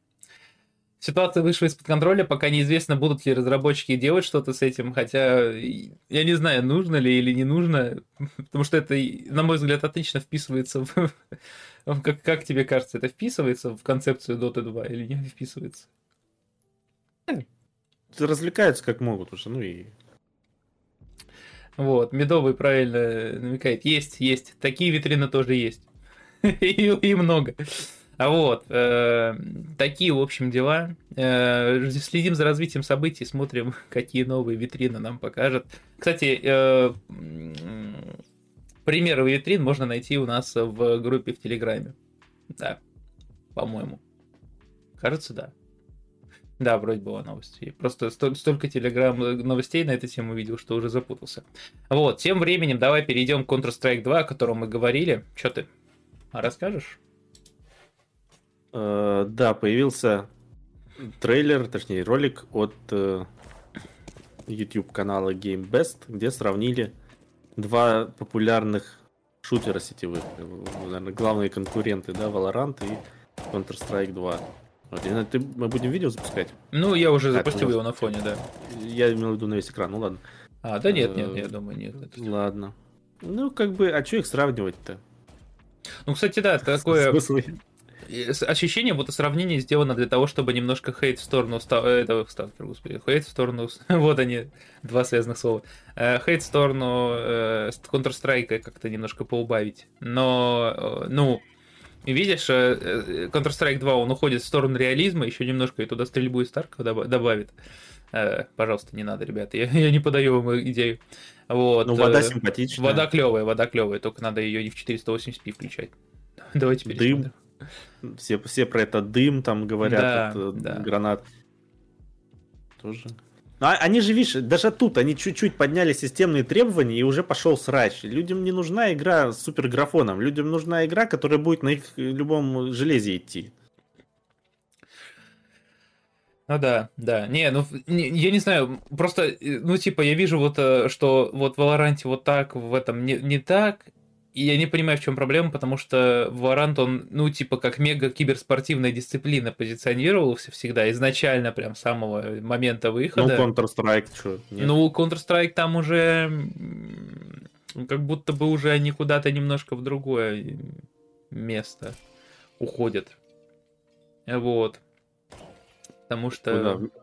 Ситуация вышла из-под контроля, пока неизвестно, будут ли разработчики делать что-то с этим, хотя я не знаю, нужно ли или не нужно, <laughs> потому что это, на мой взгляд, отлично вписывается в... Как, как тебе кажется, это вписывается в концепцию Dota 2 или не вписывается? Развлекаются как могут уже, ну и... Вот, Медовый правильно намекает. Есть, есть. Такие витрины тоже есть. <laughs> и, много. А вот, э, такие, в общем, дела. Э, следим за развитием событий, смотрим, <laughs> какие новые витрины нам покажут. Кстати, э, примеры витрин можно найти у нас в группе в Телеграме. Да, по-моему. Кажется, да. Да, вроде была новость. И просто столько телеграм новостей на эту тему видел, что уже запутался. Вот, тем временем давай перейдем к Counter-Strike 2, о котором мы говорили. Что ты расскажешь? Uh, да, появился трейлер, точнее ролик от uh, YouTube канала Game Best, где сравнили два популярных шутера сетевых, наверное, главные конкуренты, да, Valorant и Counter-Strike 2. Вот, ты, мы будем видео запускать? Ну, я уже запустил его на фоне, да. Я имел в виду на весь экран, ну ладно. А, да нет, нет, я думаю, нет. Ладно. Ну, как бы, а что их сравнивать-то? Ну, кстати, да, <laughs> такое... Ощущение, будто сравнение сделано для того, чтобы немножко хейт в сторону этого сталкера, господи, хейт в сторону, <laughs> вот они, два связанных слова, э, хейт в сторону э, Counter-Strike как-то немножко поубавить. Но, э, ну, видишь, э, э, Counter-Strike 2, он уходит в сторону реализма, еще немножко и туда стрельбу из Старка добавит. Э, пожалуйста, не надо, ребята, я, я не подаю вам идею. Вот. Ну, вода симпатичная. Вода клевая, вода клевая, только надо ее не в 480p включать. <laughs> Давайте пересмотрим. Дым. Все, все про это дым там говорят, да, это, да. гранат. Тоже. Ну, а они же, видишь, даже тут они чуть-чуть подняли системные требования и уже пошел срач. Людям не нужна игра с суперграфоном. Людям нужна игра, которая будет на их любом железе идти. Ну да, да. Не, ну не, я не знаю, просто, ну типа, я вижу вот, э, что вот в Valorant вот так, в этом не, не так, и я не понимаю, в чем проблема, потому что Valorant, он, ну, типа, как мега киберспортивная дисциплина позиционировался всегда, изначально, прям с самого момента выхода. Ну, Counter-Strike, что? Ну, Counter-Strike там уже как будто бы уже они куда-то немножко в другое место уходят. Вот. Потому что... Куда?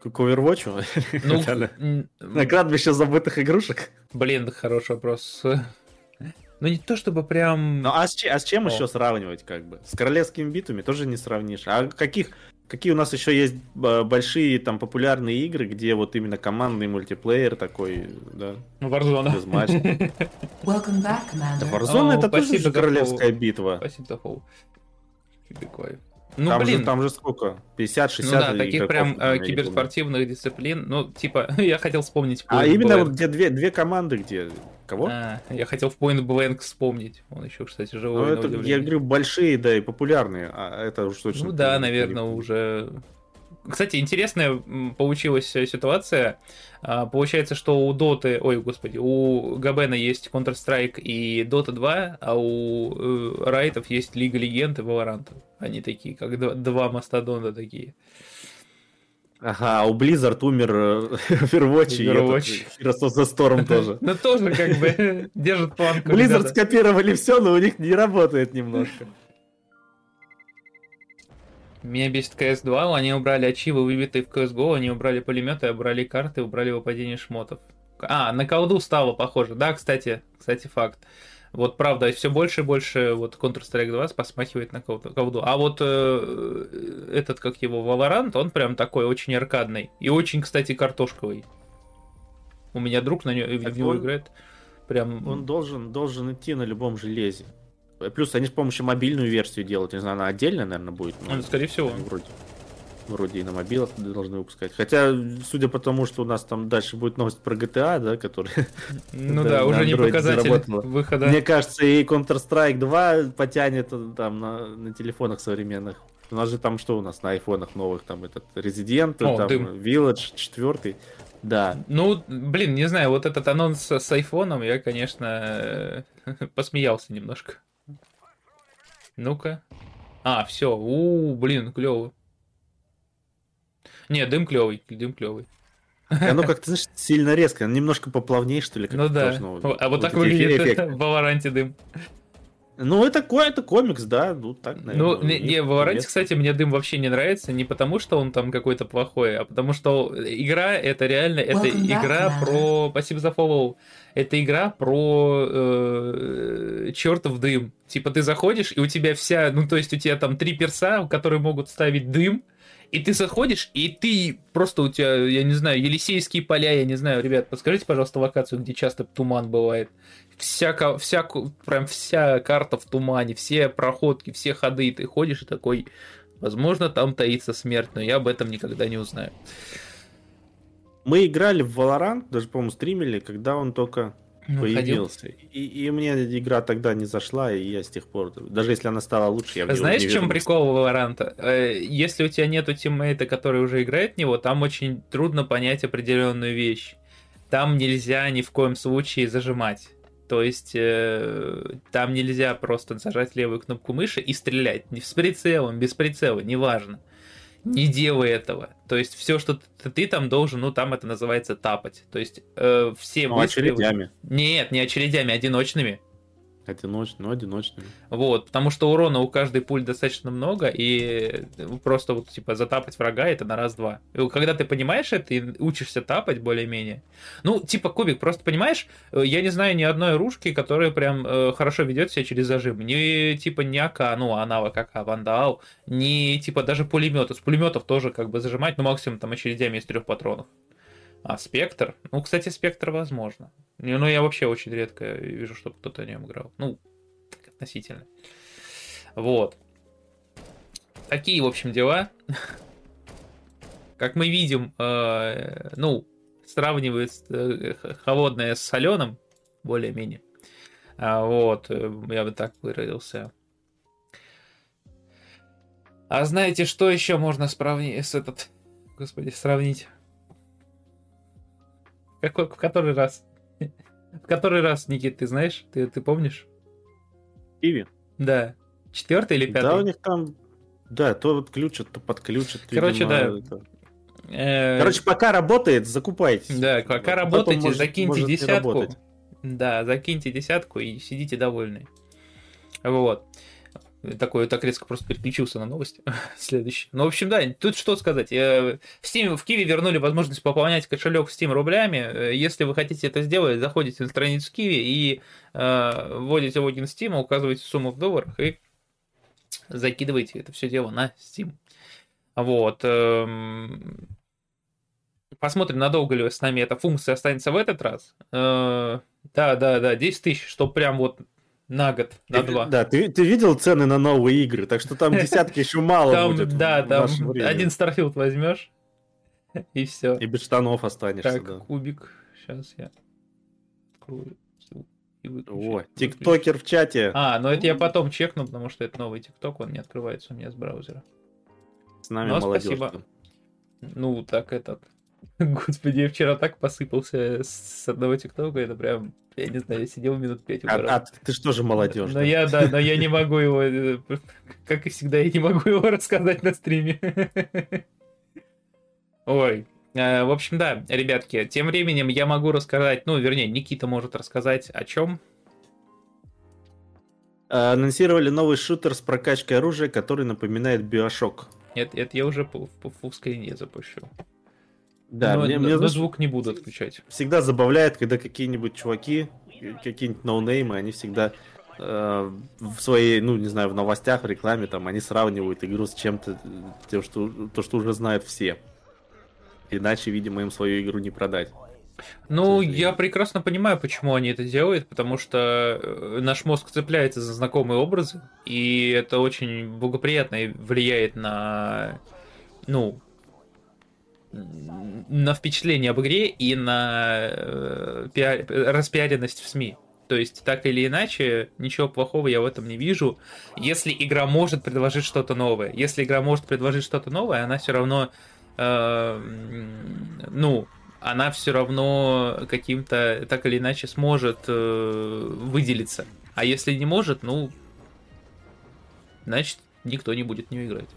К Overwatch? Ну, <laughs> на кладбище забытых игрушек? Блин, хороший вопрос. Ну не то чтобы прям... Ну а с, а с чем О. еще сравнивать как бы? С королевскими битвами тоже не сравнишь. А каких Какие у нас еще есть э, большие там популярные игры, где вот именно командный мультиплеер такой, да? Warzone. Без матча. <laughs> Welcome back, Да. Warzone это тоже королевская битва. Спасибо за. Ну, там, блин, же, там же сколько? 50-60 ну да, таких прям э, киберспортивных дисциплин, ну, типа, <laughs> я хотел вспомнить А Point именно Blank. вот где две, две команды, где... Кого? А, я хотел в Point Blank вспомнить. Он еще, кстати, Ну, живой, на это, я говорю, большие, да, и популярные. А это уж точно... Ну да, наверное, уже. Кстати, интересная получилась э, ситуация. А, Получается, что у Доты, ой, господи, у Габена есть Counter-Strike и Dota 2, а у э, Райтов есть Лига Легенд и Valorant. Они такие, как два мастодонта такие. Ага, а у Blizzard умер э, <laughs> Overwatch, и Overwatch. этот, Heroes the Storm тоже. <laughs> Ну тоже как бы держит планку. Blizzard скопировали все, но у них не работает немножко. Меня бесит CS2, они убрали ачивы, выбитые в CSGO, они убрали пулеметы, убрали карты, убрали выпадение шмотов. А, на колду стало похоже. Да, кстати, кстати, факт. Вот правда, все больше и больше вот Counter-Strike 2 посмахивает на колду. А вот э, этот, как его, Valorant, он прям такой очень аркадный. И очень, кстати, картошковый. У меня друг на Так в него он- играет. Прям... Он должен, должен идти на любом железе. Плюс они с помощью мобильную версию делают. Не знаю, она отдельно, наверное, будет. но Ну, скорее всего. Вроде, вроде и на мобилах должны выпускать. Хотя, судя по тому, что у нас там дальше будет новость про GTA, да, который... <laughs> Ну <laughs> Да, уже не показатель выхода. Мне кажется, и Counter-Strike 2 потянет там на, на телефонах современных. У нас же там что у нас на айфонах новых? Там этот Resident, О, там дым. Village 4. Да. Ну, блин, не знаю, вот этот анонс с, айфоном, я, конечно, <laughs> посмеялся немножко. Ну-ка. А, все. У, блин, клевый. Не, дым клевый, дым клевый. Оно как-то, знаешь, сильно резко. Немножко поплавнее, что ли, как Ну да. должно А вот так эти выглядит эффекты. <laughs> в Валоранте дым. Ну, это, ко- это комикс, да, ну так, наверное. Ну, не, не, в Валоранте, кстати, мне дым вообще не нравится, не потому что он там какой-то плохой, а потому что игра это реально, это Welcome back, игра Commander. про... Спасибо за фоллоу. Это игра про э, чертов дым. Типа ты заходишь, и у тебя вся, ну то есть у тебя там три перса, которые могут ставить дым, и ты заходишь, и ты просто у тебя, я не знаю, Елисейские поля, я не знаю, ребят, подскажите, пожалуйста, локацию, где часто туман бывает. Вся, ка- вся, ку- прям вся карта в тумане, все проходки, все ходы, и ты ходишь и такой, возможно, там таится смерть, но я об этом никогда не узнаю. Мы играли в Valorant, даже, по-моему, стримили, когда он только. Появился. И, и мне игра тогда не зашла, и я с тех пор, даже если она стала лучше, я в Знаешь, не в чем вернулся. прикол Валоранта? Э, Если у тебя нету тиммейта, который уже играет в него, там очень трудно понять определенную вещь. Там нельзя ни в коем случае зажимать. То есть э, там нельзя просто зажать левую кнопку мыши и стрелять. Ни с прицелом, без прицела, неважно. Не делай этого. То есть все, что ты, ты там должен, ну там это называется тапать. То есть э, все Ну, выстрелы- очередями. Нет, не очередями, одиночными. Одиночными, ну, одиночными. Вот, потому что урона у каждой пуль достаточно много, и просто вот, типа, затапать врага это на раз-два. Когда ты понимаешь это и учишься тапать более-менее, ну, типа, Кубик, просто понимаешь, э, я не знаю ни одной ружки, которая прям э, хорошо ведет себя через зажим. Ни, типа, не АК, ну, аналог АК, Вандал, ни, типа, даже пулеметы. С пулеметов тоже, как бы, зажимать, ну, максимум, там, очередями из трех патронов. А спектр? Ну, кстати, спектр возможно. Ну, я вообще очень редко вижу, чтобы кто-то о нем играл. Ну, так относительно. Вот. Такие, в общем, дела. Как мы видим, э, ну, сравнивает э, холодное с соленым, более-менее. А, вот, э, я бы так выразился. А знаете, что еще можно сравнить с этот, господи, сравнить? Какой, в который раз? <laughs> В который раз, Никит, ты знаешь? Ты, ты помнишь? Иви. Да. Четвертый или пятый? Да, у них там... Да, то отключат, то подключат. Короче, видимо, да. это. Э, Короче, пока работает, закупайтесь. Да, пока работаете, может- закиньте может десятку. Да, закиньте десятку и сидите довольны. Вот. Такой так резко просто переключился на новость. <laughs> Следующий. Ну, в общем, да, тут что сказать. Э, В Steam, в Киви вернули возможность пополнять кошелек Steam рублями. Э, Если вы хотите это сделать, заходите на страницу Киви и э, вводите логин Steam, указываете сумму в долларах и закидываете это все дело на Steam. Вот. эм, Посмотрим, надолго ли с нами эта функция останется в этот раз. Э, Да, да, да, 10 тысяч, что прям вот на год, на Ты- два. Да, ты, ты видел цены на новые игры, так что там десятки <laughs> еще мало Там, будет. да, там один Starfield возьмешь, <laughs> и все. И без штанов останешься, Так, да. кубик. Сейчас я открою и выключу. О, тиктокер в чате. А, но это я потом чекну, потому что это новый тикток, он не открывается у меня с браузера. С нами ну, молодежь. спасибо. Ну, так этот... <laughs> Господи, я вчера так посыпался с одного тиктока, это прям, я не знаю, я сидел минут пять А, угорал. а ты что же молодежь? Но да? я, да, но я не могу его, э, <laughs> как и всегда, я не могу его <laughs> рассказать на стриме. Ой, э, в общем, да, ребятки, тем временем я могу рассказать, ну, вернее, Никита может рассказать о чем. Анонсировали новый шутер с прокачкой оружия, который напоминает Биошок. Это, это я уже по, по фулскрине запущу. Да, но, мне, но- мне, но звук не буду отключать. всегда забавляет, когда какие-нибудь чуваки, какие-нибудь ноунеймы, они всегда э, в своей, ну, не знаю, в новостях, в рекламе, там, они сравнивают игру с чем-то, э, тем, что, то, что уже знают все. Иначе, видимо, им свою игру не продать. Ну, я прекрасно понимаю, почему они это делают, потому что э, наш мозг цепляется за знакомые образы, и это очень благоприятно влияет на, ну, на впечатление об игре и на э, пиар- распиаренность в СМИ. То есть, так или иначе, ничего плохого я в этом не вижу. Если игра может предложить что-то новое, если игра может предложить что-то новое, она все равно, э, ну, она все равно каким-то так или иначе сможет э, выделиться. А если не может, ну, значит, никто не будет в нее играть.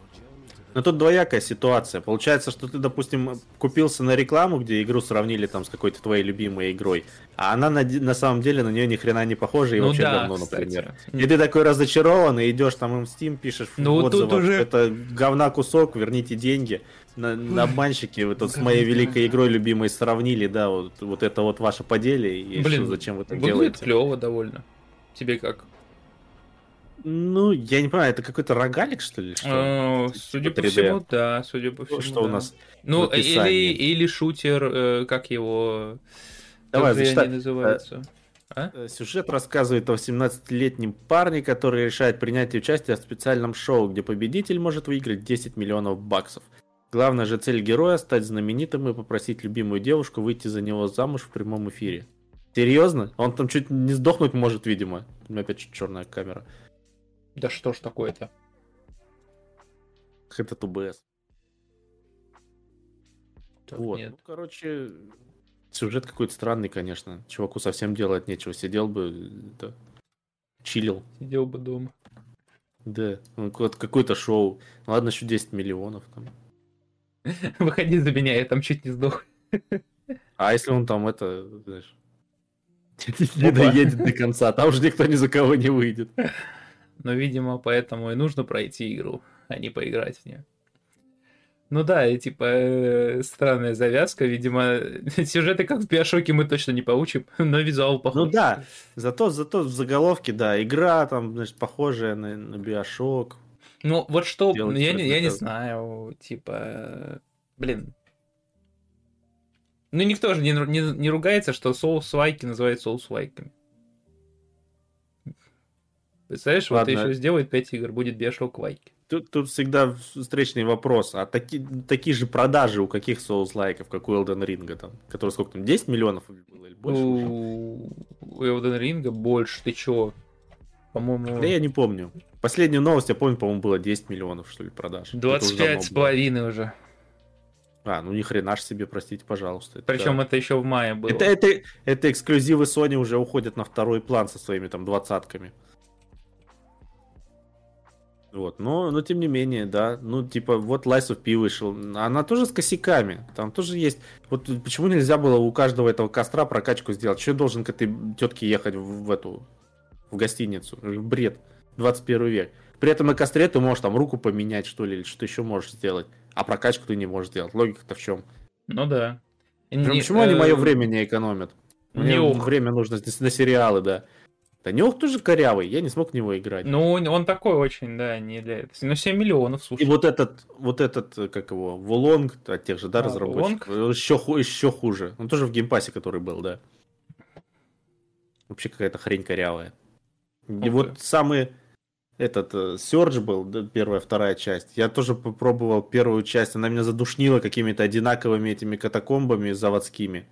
Но тут двоякая ситуация. Получается, что ты, допустим, купился на рекламу, где игру сравнили там с какой-то твоей любимой игрой, а она на, на самом деле на нее ни хрена не похожа и ну вообще да, говно, кстати. например. И ты такой разочарован, и идешь там им в Steam, пишешь в Ну, тут отзывах, уже- это говна кусок, верните деньги. На, на обманщики вы тут с моей великой игрой любимой сравнили, да, вот, вот это вот ваше поделие, и Блин, что, зачем вы Выглядит делаете? клево довольно. Тебе как? Ну, я не понимаю, это какой-то рогалик, что ли? Что, Э, Судя по 3D. всему, да, судя по всему. что у да. нас? Ну, или, или шутер, э, как его... Давай, как зачитай. они называются? А? Э, Сюжет рассказывает о 17-летнем парне, который решает принять участие в специальном шоу, где победитель может выиграть 10 миллионов баксов. Главная же цель героя – стать знаменитым и попросить любимую девушку выйти за него замуж в прямом эфире. Серьезно? Он там чуть не сдохнуть может, видимо. У меня опять черная камера. Да что ж такое-то? Это ТБС. Вот. нет. Ну, короче, сюжет какой-то странный, конечно. Чуваку совсем делать нечего. Сидел бы, да, чилил. Сидел бы дома. Да, ну, вот какое-то шоу. Ладно, еще 10 миллионов там. <laughs> Выходи за меня, я там чуть не сдох. <laughs> А если он там это, знаешь, не доедет до конца, там уже никто ни за кого не выйдет. <laughs> Но, видимо, поэтому и нужно пройти игру, а не поиграть в нее. Ну да, и типа э, странная завязка, видимо, <laughs> сюжеты как в Биошоке мы точно не получим, <laughs> но визуал похож. Ну да, зато, зато в заголовке, да, игра там, значит, похожая на, на Биошок. Ну вот что, Делать я, не, я не знаю, типа, блин. Ну никто же не, не, не ругается, что соус-лайки называют соус-лайками. Представляешь, вот Ладно. еще сделает 5 игр, будет Биошок лайки. Тут, тут всегда встречный вопрос, а таки, такие же продажи у каких соус-лайков, как у Elden Ring там, который сколько там, 10 миллионов было или больше уже? У у Elden Ring больше, ты чё? По-моему, Да я не помню. Последнюю новость я помню, по-моему, было 10 миллионов, что ли, продаж. Это уже давно 25 с половиной уже. А, ну ни хрена ж себе, простите, пожалуйста. Это- Причем это еще в мае было. Это, это, это эксклюзивы Sony уже уходят на второй план со своими там двадцатками. Вот, но, но тем не менее, да, ну, типа, вот Lies of P вышел, она тоже с косяками, там тоже есть, вот почему нельзя было у каждого этого костра прокачку сделать, что должен к этой тетке ехать в, в эту, в гостиницу, бред, 21 век, при этом на костре ты можешь там руку поменять, что ли, или что еще можешь сделать, а прокачку ты не можешь сделать, логика-то в чем? Ну да. Не- почему они э, мое время не экономят? Мне не время нужно на сериалы, да. Танек тоже корявый, я не смог в него играть. Ну, он, такой очень, да, не для этого. Ну, 7 миллионов, И слушай. вот этот, вот этот, э, как его, Волонг, от тех же, да, А, разработчиков, еще, ху- еще хуже. Он тоже в геймпассе, который был, да. Вообще какая-то хрень корявая. И вот самый этот э, Surge был, да, первая, вторая часть. Я тоже попробовал первую часть, она меня задушнила какими-то одинаковыми этими катакомбами заводскими,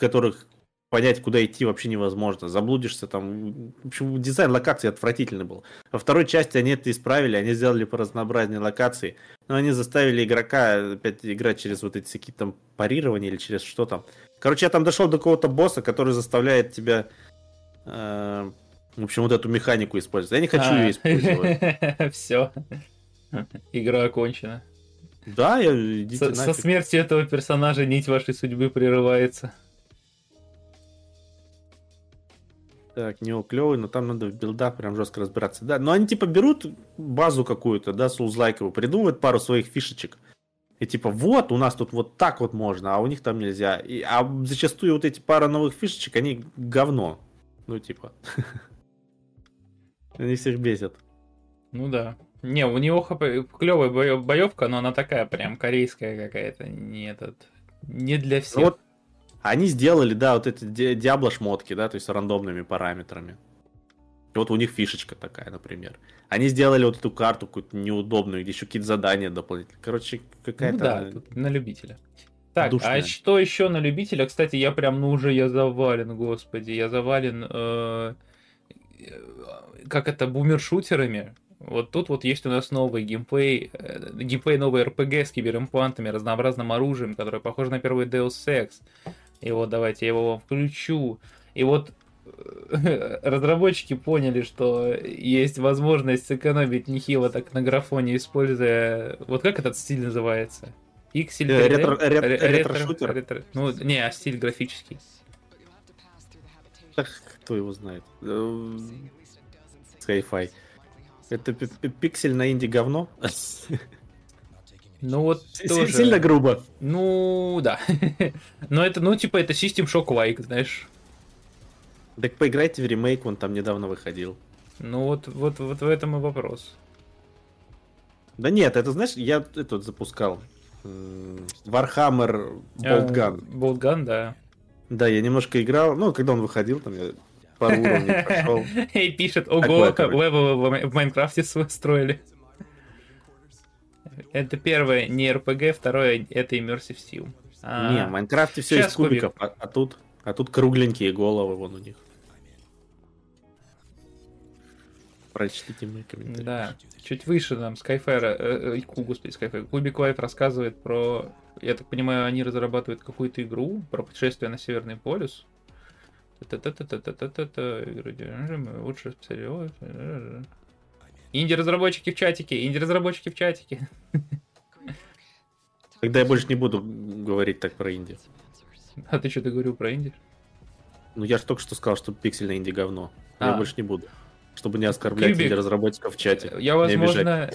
которых понять, куда идти вообще невозможно. Заблудишься там. В общем, дизайн локации отвратительный был. Во второй части они это исправили, они сделали по разнообразнее локации, но они заставили игрока опять играть через вот эти всякие там парирования или через что там. Короче, я там дошел до какого-то босса, который заставляет тебя э, в общем, вот эту механику использовать. Я не хочу А. ее использовать. <laughs> Все. Игра окончена. Да, я Со, смертью этого персонажа нить вашей судьбы прерывается. Так, не клевый, но там надо в билдах прям жестко разбираться. Да, но они типа берут базу какую-то, да, соузлайковую, придумывают пару своих фишечек. И типа, вот, у нас тут вот так вот можно, а у них там нельзя. И, а зачастую вот эти пара новых фишечек, они говно. Ну, типа. <laughs> Они всех бесят. Ну да. Не, у него клевая боевка, но она такая прям корейская какая-то. Не этот. Не для всех. Ну вот, они сделали, да, вот эти ди- Диабло шмотки, да, то есть с рандомными параметрами. И вот у них фишечка такая, например. Они сделали вот эту карту какую-то неудобную, где еще какие-то задания дополнительные. Короче, Ну какая-то... да, тут на любителя. Так, Душная. а что еще на любителя? Кстати, я прям, ну уже я завален, господи, я завален, э, э, как это, бумершутерами. Вот тут вот есть у нас новый геймплей, э, геймплей новый РПГ с киберимплантами, разнообразным оружием, которое похоже на первый Deus Ex. И вот давайте я его вам включу. И вот э, <laughs> разработчики поняли, что есть возможность сэкономить нехило так на графоне, используя... Вот как этот стиль называется? Пиксель Э, 3D? ретро- рет- Ре- ретро-шутер? ретро- Ну, не, а стиль графический. Так, кто его знает? Э, Sci-fi. Это пи- пи- пиксель на инди говно? <laughs> Ну вот тоже... Сильно грубо. Ну, да. <laughs> Но это, ну, типа, это System Shock Like, знаешь. Так поиграйте в ремейк, он там недавно выходил. Ну, вот, вот, вот в этом и вопрос. Да нет, это знаешь, я этот запускал. Warhammer Boltgun. Э, Boltgun, да. Да, я немножко играл, ну, когда он выходил, там я пару уровней <laughs> прошел. И пишет, ого, короче. левелы в Майнкрафте строили. Это первое не RPG, второе это Immersive Sim. А, Не, в Minecraft е все Щас, из кубиков, а, а тут, а тут кругленькие головы вон у них. Прочтите мои комментарии. Да, чуть выше нам Skyfire, э, э, господи, Skyfire, Кубик Лайф рассказывает про, я так понимаю, они разрабатывают какую-то игру про путешествие на Северный полюс. Та-та-та-та-та-та-та-та, игры, лучше специалист. Инди-разработчики в чатике, инди-разработчики в чатике. Тогда я больше не буду говорить так про инди. А ты что-то говорил про инди? Ну я же только что сказал, что пиксель на инди говно. Я А. больше не буду. Чтобы не оскорблять Кубик. инди-разработчиков в чате. Я, возможно...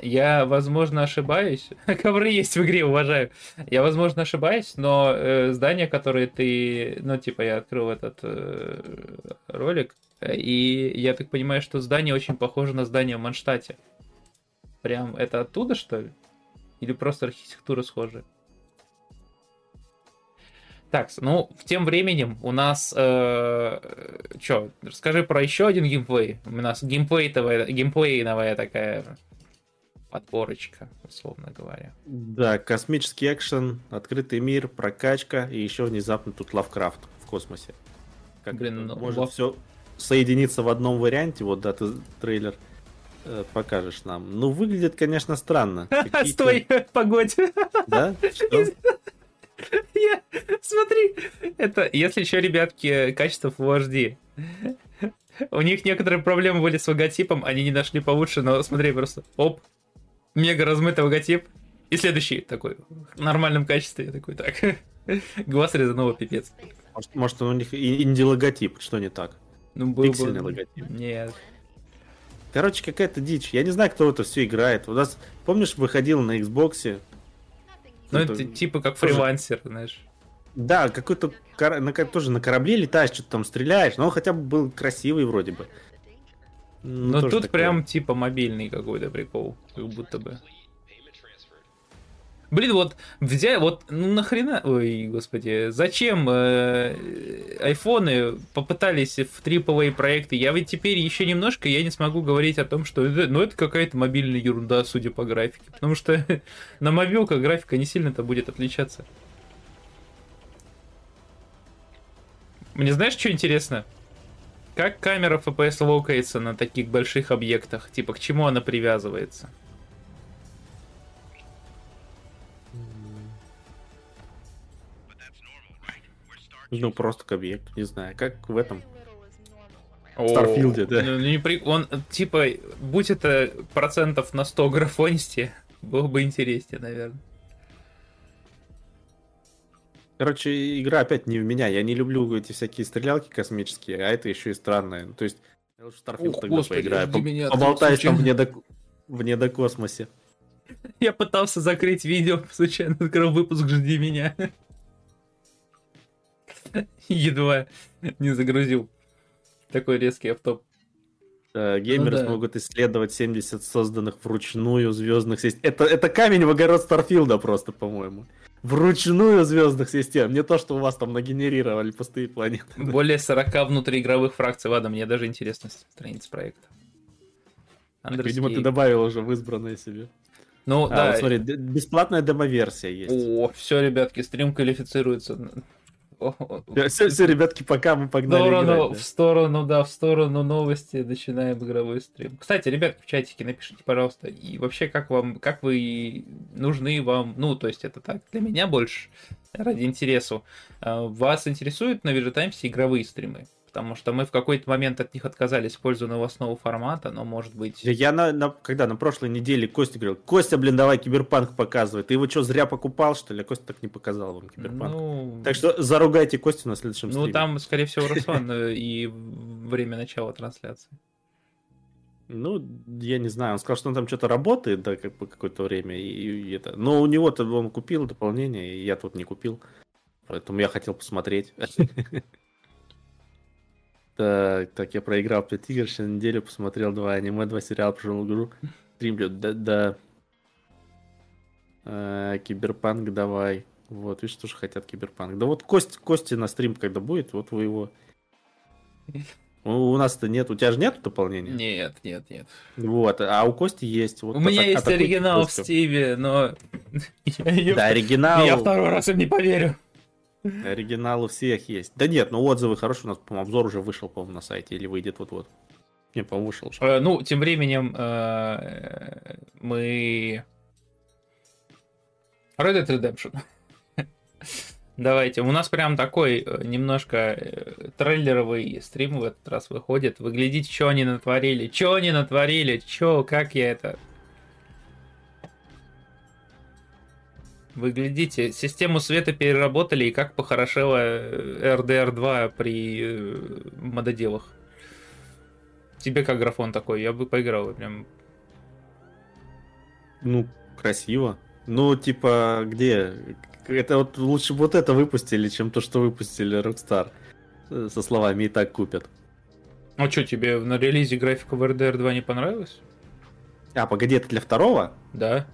Я, возможно, ошибаюсь. <laughs> Ковры есть в игре, уважаю. Я, возможно, ошибаюсь, но э, здание, которое ты... Ну, типа, я открыл этот э, ролик, и я так понимаю, что здание очень похоже на здание в Манштате. Прям это оттуда, что ли? Или просто архитектура схожа? Так, ну, тем временем у нас... Э, Че, расскажи про еще один геймплей. У нас геймплейтовая, геймплейновая такая подборочка, условно говоря. Да, космический экшен, открытый мир, прокачка и еще внезапно тут Лавкрафт в космосе. Как Блин, ну, может Лав- все соединиться в одном варианте, вот да, ты трейлер э, покажешь нам. Ну, выглядит, конечно, странно. <laughs> Стой, погодь. Да? <laughs> Я- Смотри, это, если еще, ребятки, качество Full HD. У них некоторые проблемы были с логотипом, они не нашли получше, но смотри, просто оп, мега размытый логотип. И следующий такой, в нормальном качестве. Я такой, так, <laughs> глаз резаного пипец. Может, может, у них инди-логотип, что не так? Ну, был Пиксельный бы... логотип. Нет. Короче, какая-то дичь. Я не знаю, кто в это все играет. У нас, помнишь, выходил на Xbox? Ну, Это- типа как тоже- фрилансер, знаешь. Да, какой-то кор- на, тоже на корабле летаешь, что-то там стреляешь, но он хотя бы был красивый вроде бы. Ну, Но тоже тут такое. прям типа мобильный какой-то прикол, как будто бы. Блин, вот взять, вот, ну нахрена, ой, господи, зачем э, айфоны попытались в AAA проекты? Я ведь теперь еще немножко, я не смогу говорить о том, что ну это какая-то мобильная ерунда, судя по графике, потому что <laughs> на мобилках графика не сильно-то будет отличаться. Мне знаешь, что интересно? Как камера FPS локается на таких больших объектах? Типа, к чему она привязывается? Ну, просто к объекту, не знаю, как в этом. Старфилде, да. ну, не при- Он, типа, будь это процентов на 100 графонисти, было бы интереснее, наверное. Короче, игра опять не в меня. Я не люблю эти всякие стрелялки космические, а это еще и странное. То есть, я лучше в Starfield Ух, тогда господи, поиграю. По- меня, Поболтаешь там в, недо... в недокосмосе. <laughs> Я пытался закрыть видео, случайно открыл выпуск «Жди меня». <laughs> <laughs> Едва не загрузил. Такой резкий автоп. Э, Геймеры Ну да. смогут исследовать 70 созданных вручную звездных систем. Это, это камень в огород Старфилда просто, по-моему. Вручную звездных систем. Не то, что у вас там нагенерировали пустые планеты. <laughs> Более 40 внутриигровых фракций. Ладно, мне даже интересно страница проекта. Так, Видимо, ты добавил уже в избранное себе. Ну, А, да. вот смотри, бесплатная демо-версия есть. О, все, ребятки, стрим квалифицируется. Все, все, ребятки, пока мы В погнали сторону, играть, в да. сторону, да, в сторону новости начинаем игровой стрим. Кстати, ребят, в чатике напишите, пожалуйста, и вообще, как вам, как вы нужны вам, ну, то есть это так, для меня больше, ради интересу. А, Вас интересуют на Times игровые стримы? Потому что мы в какой-то момент от них отказались в пользу новостного формата, но может быть... Я- на, на- когда на прошлой неделе Костя говорил, Костя, блин, давай киберпанк показывай. Ты его что, зря покупал, что ли? Костя так не показал вам киберпанк. Ну, Так что заругайте Костю на следующем ну стриме. там, скорее всего, <laughs> Руслан э, и время начала трансляции. Ну, я не знаю, он сказал, что он там что-то работает, да, как бы какое-то время, и, и это. Но у него-то он купил дополнение, и я тут не купил. Поэтому я хотел посмотреть. <laughs> Так, так, я проиграл 5 игр, сейчас неделю посмотрел два аниме, два сериала, прошел игру. Стримлю, да, да. Э, Киберпанк давай. Вот, видишь, тоже хотят киберпанк. Да вот Кость, Кости на стрим когда будет, вот вы его... У, у нас-то нет, у тебя же нет дополнения? Нет, нет, нет. Вот, а у Кости есть. Вот У меня есть оригинал в. Стиве, но... <laughs> Да, оригинал. Я второй раз им не поверю. Оригинал у всех есть. Да нет, ну отзывы хорошие. У нас, по-моему, обзор уже вышел, по-моему, на сайте. Или выйдет вот-вот. Не, по-моему, вышел уже. Э, Ну, тем временем э, мы... Red Dead Redemption. <laughs> Давайте, у нас прям такой э, немножко э, трейлеровый стрим в этот раз выходит. Вы глядите, что они натворили, что они натворили, что, как я это... Вы глядите, систему света переработали и как похорошело э, RDR2 при э, мододелах. Тебе как графон такой? Я бы поиграл прям. Ну, красиво. Ну, типа, где? Это вот лучше бы вот это выпустили, чем то, что выпустили Rockstar. Э, Со словами и так купят. А что, тебе на релизе графика в RDR 2 не понравилась? А, погоди, это для второго? Да.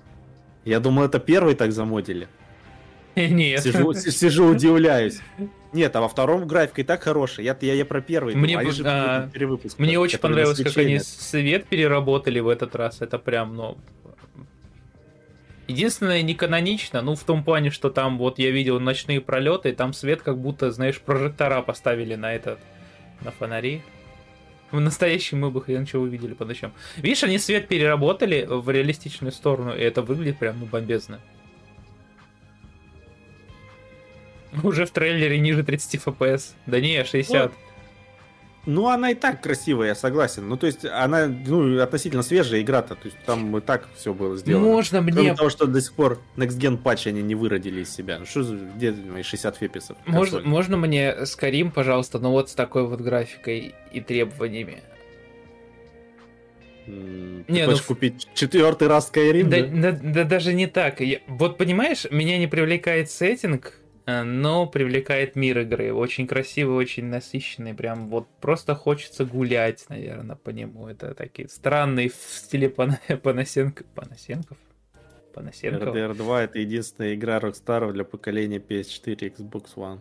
Я думал, это первый так замодили. <laughs> Нет. Сижу, сижу, удивляюсь. Нет, а во втором графика и так хорошая. Я, я, я про первый. Мне бы- же а, перевыпуск, Мне очень понравилось, как они свет переработали в этот раз. Это прям, ну... Единственное, не канонично, ну, в том плане, что там, вот я видел ночные пролеты, и там свет как будто, знаешь, прожектора поставили на этот, на фонари. В настоящем мы бы хрен чего увидели по ночам. Видишь, они свет переработали в реалистичную сторону, и это выглядит прям, ну, бомбезно. Уже в трейлере ниже 30 FPS. Да не, 60. Ну, она и так красивая, я согласен. Ну, то есть, она, ну, относительно свежая игра-то. То есть, там и так все было сделано. Можно Кроме мне того, что до сих пор Next Gen патчи они не выродили из себя. Ну, что за, где мои 60 феписов? Можно, можно мне Скарим, пожалуйста, но вот с такой вот графикой и требованиями. М, Не, Ты ну, хочешь в- купить четвертый раз Skyrim, Да, да? да- да даже не так. Я- вот понимаешь, меня не привлекает сеттинг но привлекает мир игры. Очень красивый, очень насыщенный. Прям вот просто хочется гулять, наверное, по нему. Это такие странные в стиле Пан- <laughs> Панасенко... Панасенков? Панасенков? RDR 2 это единственная игра Rockstar для поколения PS4 и Xbox One.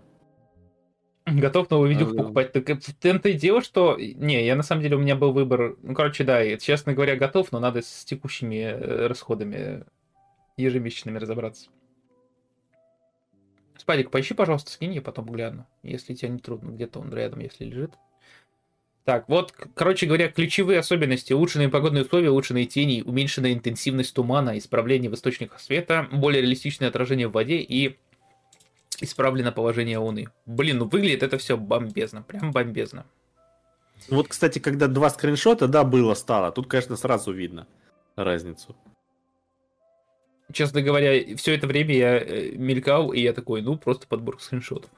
Готов новую видео А, покупать. Так э, том-то и дело, что... Не, я на самом деле у меня был выбор... Ну, короче, да, я, честно говоря, готов, но надо с текущими э, расходами ежемесячными разобраться. Спадик, поищи, пожалуйста, скинь, я потом гляну. Если тебе не трудно, где-то он рядом, если лежит. Так, вот, короче говоря, ключевые особенности. Улучшенные погодные условия, улучшенные тени, уменьшенная интенсивность тумана, исправление в источниках света, более реалистичное отражение в воде и исправлено положение Луны. Блин, ну выглядит это все бомбезно, прям бомбезно. Вот, кстати, когда два скриншота, да, было, стало. Тут, конечно, сразу видно разницу. Честно говоря, все это время я э, мелькал, и я такой, ну, просто подборка скриншотов.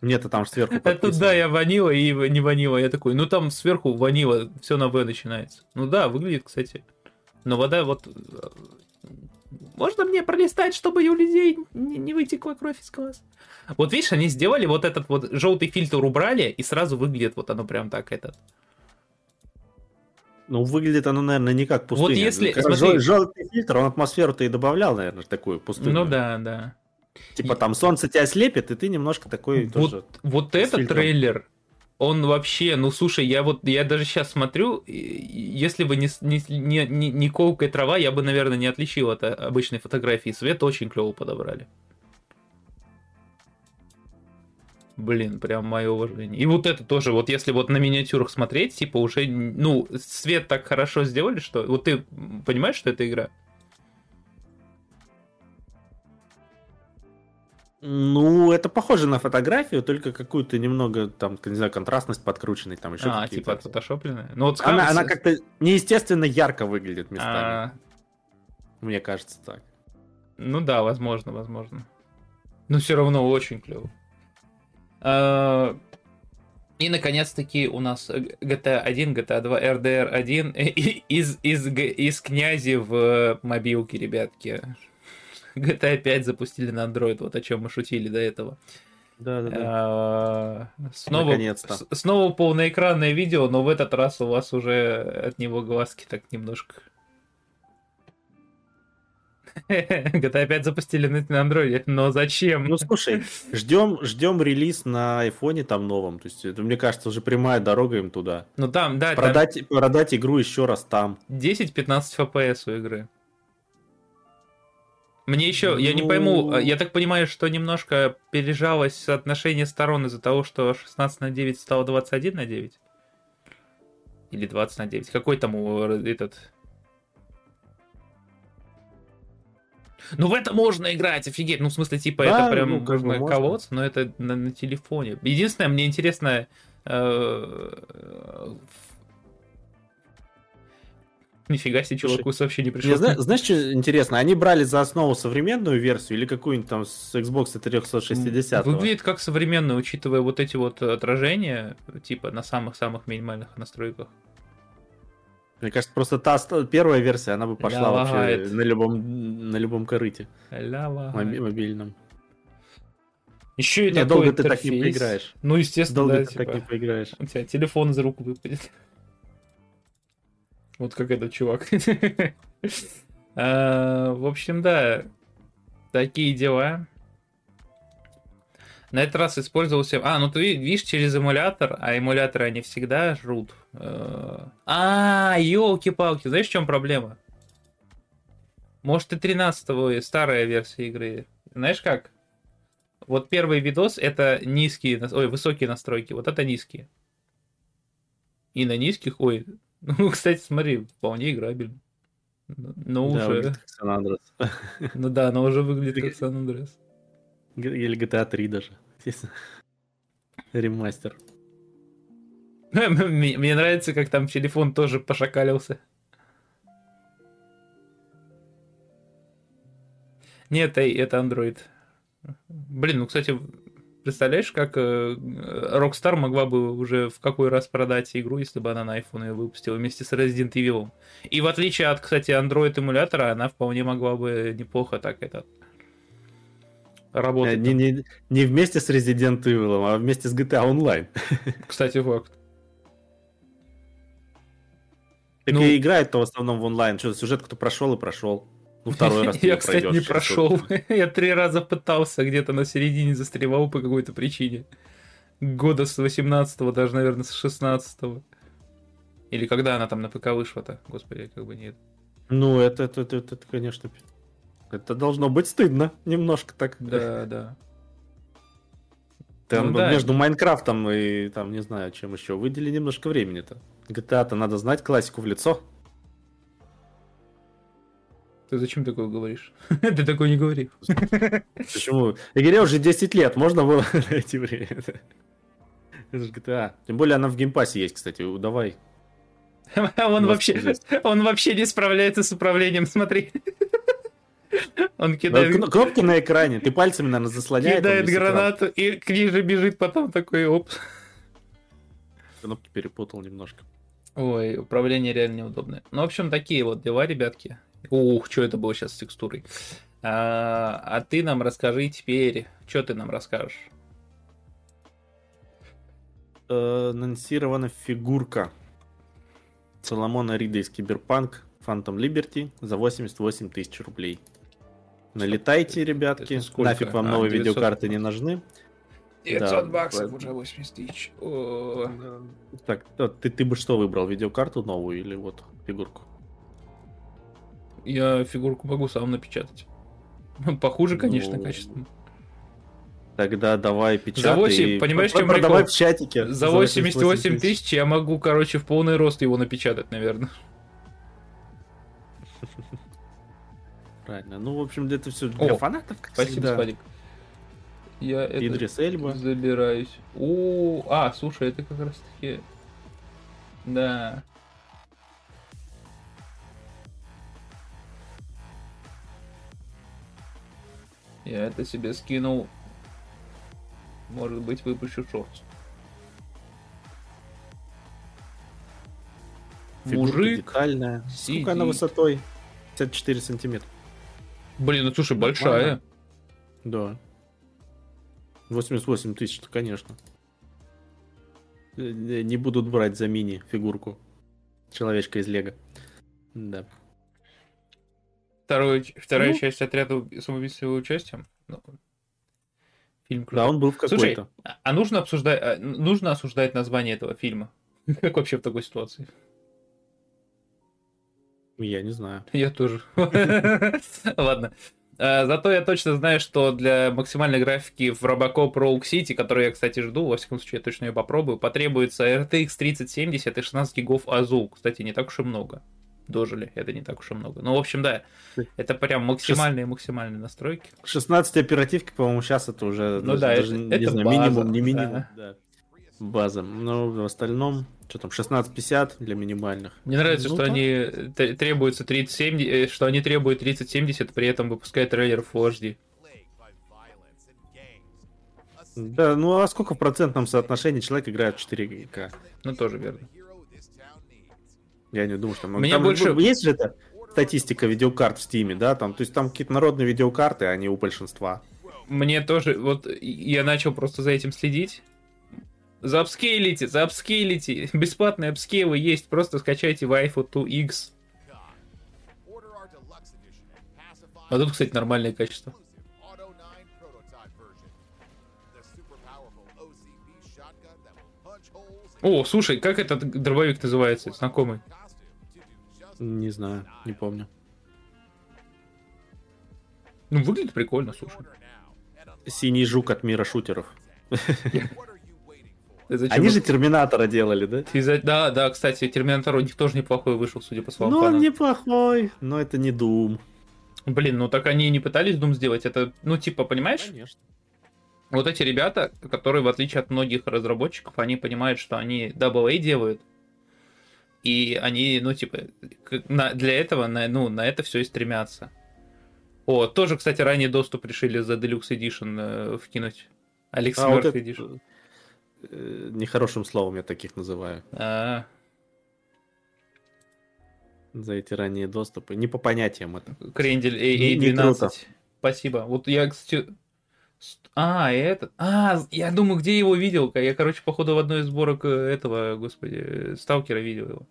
Мне-то там сверху А подписано. да, я ванила и не ванила. Я такой, ну, там сверху ванила, все на В начинается. Ну да, выглядит, кстати. Но вода вот... э, Можно мне пролистать, чтобы у людей не, не вытекла кровь из глаз? Вот видишь, они сделали вот этот вот желтый фильтр убрали, и сразу выглядит вот оно прям так этот. Ну, выглядит оно, наверное, не как пустыня. Вот если- смотри. жел- Желтый фильтр, он атмосферу-то и добавлял, наверное, такую пустыню. Ну да, да. Типа там солнце тебя слепит, и ты немножко такой тоже... Вот, вот с этот фильтром. трейлер, он вообще, ну слушай, я вот, я даже сейчас смотрю, если бы не, не, не, не, не колкая трава, я бы, наверное, не отличил от э, обычной фотографии. Свет очень клево подобрали. Блин, прям мое уважение. И вот это тоже, вот если вот на миниатюрах смотреть, типа уже, ну, свет так хорошо сделали, что... Вот ты понимаешь, что это игра? Ну, это похоже на фотографию, только какую-то немного, там, не знаю, контрастность подкрученной, там еще а, какие-то. типа отфотошопленная? Ну вот Она, она как-то неестественно ярко выглядит местами. а, Мне кажется так. Ну да, возможно, возможно. Но все равно очень клево. А, И, наконец-таки, у нас GTA 1, GTA 2, RDR 1 из, из, из князи в мобилке, ребятки. GTA 5 запустили на Android, вот о чем мы шутили до этого. Да, да, да. А, Снова, снова полноэкранное видео, но в этот раз у вас уже от него глазки так немножко. <laughs> GTA 5 запустили на андроиде, но зачем? Ну слушай, ждем, ждем релиз на айфоне там новом. То есть, это, мне кажется, уже прямая дорога им туда. Ну там, да, там Продать, продать игру еще раз там. 10-15 FPS у игры. Мне еще, я не Ну- пойму, а, я так понимаю, что немножко пережалось соотношение сторон из-за того, что 16 на 9 стало 21 на 9? Или 20 на 9? Какой там э, этот... Ну в это можно играть, офигеть. Ну в смысле, типа, Да, это прям ну, как можно можно. колоться, но это на, на телефоне. Единственное, мне интересно... э, Нифига себе, чуваку сообщение пришло. Мне зна- знаешь, что интересно? Они брали за основу современную версию или какую-нибудь там с Xbox 360? Выглядит как современно, учитывая вот эти вот отражения, типа на самых-самых минимальных настройках. Мне кажется, просто та первая версия, она бы пошла Да, вообще лагает. на любом, на любом корыте моби- мобильном. Еще и Не, такой долго ты так не интерфейс. поиграешь. Ну, естественно, Долго да, ты так не типа, поиграешь. у тебя телефон из рук выпадет. Вот как этот чувак. <laughs> А, В общем, да, такие дела. На этот раз использовался... А, ну ты ви- видишь через эмулятор, а эмуляторы они всегда жрут. Э, А, елки-палки, знаешь, в чем проблема? Может, и 13 старая версия игры. Знаешь как? Вот первый видос это низкие, ой, высокие настройки, вот это низкие. И на низких, ой, <laughs> ну, кстати, смотри, вполне играбельно. Ну, Но Да, уже, как San Andreas. ну да, но уже выглядит как Сан Андреас. <laughs> Г- Или GTA 3 даже. Естественно. <laughs> Ремастер. <laughs> Мне нравится, как там телефон тоже пошакалился. Нет, это Android. Блин, ну, кстати, представляешь, как э, Rockstar могла бы уже в какой раз продать игру, если бы она на iPhone ее выпустила вместе с Resident Evil. И в отличие от, кстати, Android эмулятора, она вполне могла бы неплохо так это Э, работать. Не, не, не вместе с Resident Evil, а вместе с GTA <laughs> Online. Кстати, факт. Так Ну- и играет-то в основном в онлайн. Что, сюжет кто прошел и прошел. Ну, второй раз <laughs> Я, кстати, не пройдешь, прошел. что- <laughs> Я три раза пытался, где-то на середине застревал по какой-то причине. Года с 18-го, даже, наверное, с 16-го. Или когда она там на ПК вышла-то? Господи, как бы нет. Ну, это, это, это, это, конечно, это должно быть стыдно немножко так. Да, да. Там Ну да. между Minecraft ом и там, не знаю, чем еще. Выдели немножко времени-то. GTA-то надо знать классику в лицо. Ты зачем такое говоришь? <laughs> Ты такое не говори. Почему? Игре уже 10 лет, можно было <laughs> найти время. Это же GTA. Тем более она в Game Pass е есть, кстати. Давай. <laughs> Он вообще, он вообще не справляется с управлением, смотри. Он кидает, кн- Кнопки на экране. Ты пальцами, наверное, заслоняешь. кидает гранату и к ней же бежит потом такой, оп. Кнопки перепутал немножко. Ой, управление реально неудобное. Ну, в общем, такие вот дела, ребятки. Ух, что это было сейчас с текстурой. А, а ты нам расскажи теперь, что ты нам расскажешь? Э, Анонсирована фигурка Соломона Рида из Киберпанк Phantom Liberty за 88 тысяч рублей. Налетайте, ребятки. сколько? Нафиг вам А, новые 900. видеокарты не нужны. 900 баксов, уже 80 тысяч. О, Так, ты, ты бы что выбрал? Видеокарту новую или вот фигурку? Я фигурку могу сам напечатать. <laughs> Похуже, конечно, Ну, качественно. Тогда давай печатай. За 8, и понимаешь, чем в чатике. За 88 тысяч я могу, короче, в полный рост его напечатать, наверное. Правильно. Ну, в общем, это все для О, фанатов, как Спасибо, всегда. Спадик. Я это Идрис Эльба. забираюсь. О, а, слушай, это как раз таки... Да. Я это себе скинул. Может быть, выпущу шорт. Фигурка Мужик. детальная. Сколько она сидит. высотой? 54 сантиметра. Блин, ну слушай, большая. Да. 88 тысяч, конечно. Э, э, Не будут брать за мини фигурку. Человечка из Лего. Да. Второй, вторая Ну. часть отряда самоубийц с его участием. Ну, фильм крутой. Да, он был в Слушай, какой-то. А а нужно обсуждать, а, нужно осуждать название этого фильма? <laughs> Как вообще в такой ситуации? Я не знаю. Я тоже. <laughs> Ладно. А, Зато я точно знаю, что для максимальной графики в Robocop Rogue City, которую я, кстати, жду, во всяком случае, я точно ее попробую, потребуется RTX 3070 и 16 гигов АЗУ. Кстати, не так уж и много. Дожили, это не так уж и много. Ну, в общем, да, это прям максимальные-максимальные настройки. 16 оперативки, по-моему, сейчас это уже Ну даже- да, даже, это- не это знаю, база, минимум, не минимум. да. да. База. Но в остальном, что там, 1650 для минимальных. Мне нравится, Ну что да. они э, требуются 3070, э, что они требуют 3070, при этом выпускают трейлер Full HD. Да, ну а сколько в процентном соотношении человек играет в 4К? Ну, тоже верно. Я не думаю, что... Меня там больше- был- Есть же это статистика видеокарт в Стиме, да? Там, то есть там какие-то народные видеокарты, а не у большинства. Мне тоже, вот я начал просто за этим следить. Заапскейлите, заапскейлите. <laughs> Бесплатные апскейлы есть, просто скачайте Wi-Fi 2X. А тут, кстати, нормальное качество. О, слушай, как этот дробовик называется? Знакомый. Не знаю, не помню. Ну, выглядит прикольно, слушай. Синий жук от мира шутеров. <laughs> Ты зачем Они же Терминатора делали, да? Ты за- Да, да, кстати, Терминатор у них тоже неплохой вышел, судя по словам Ну, он неплохой, но это не Doom. Блин, ну так они и не пытались Doom сделать. Это, ну, типа, понимаешь? Конечно. Вот эти ребята, которые, в отличие от многих разработчиков, они понимают, что они AA делают. И они, ну, типа, на- для этого, на, ну, на это все и стремятся. О, тоже, кстати, ранний доступ решили за Deluxe Edition э, вкинуть. Алекс А, вот Мерфи это, Edition. Э, нехорошим словом я таких называю. А, За эти ранние доступы. Не по понятиям это. Крендель не A12. круто. Спасибо. Вот я, кстати, Ст- А, этот. А, я думаю, где его видел? Я, короче, походу в одной из сборок э, этого, господи, э, Сталкера видел его.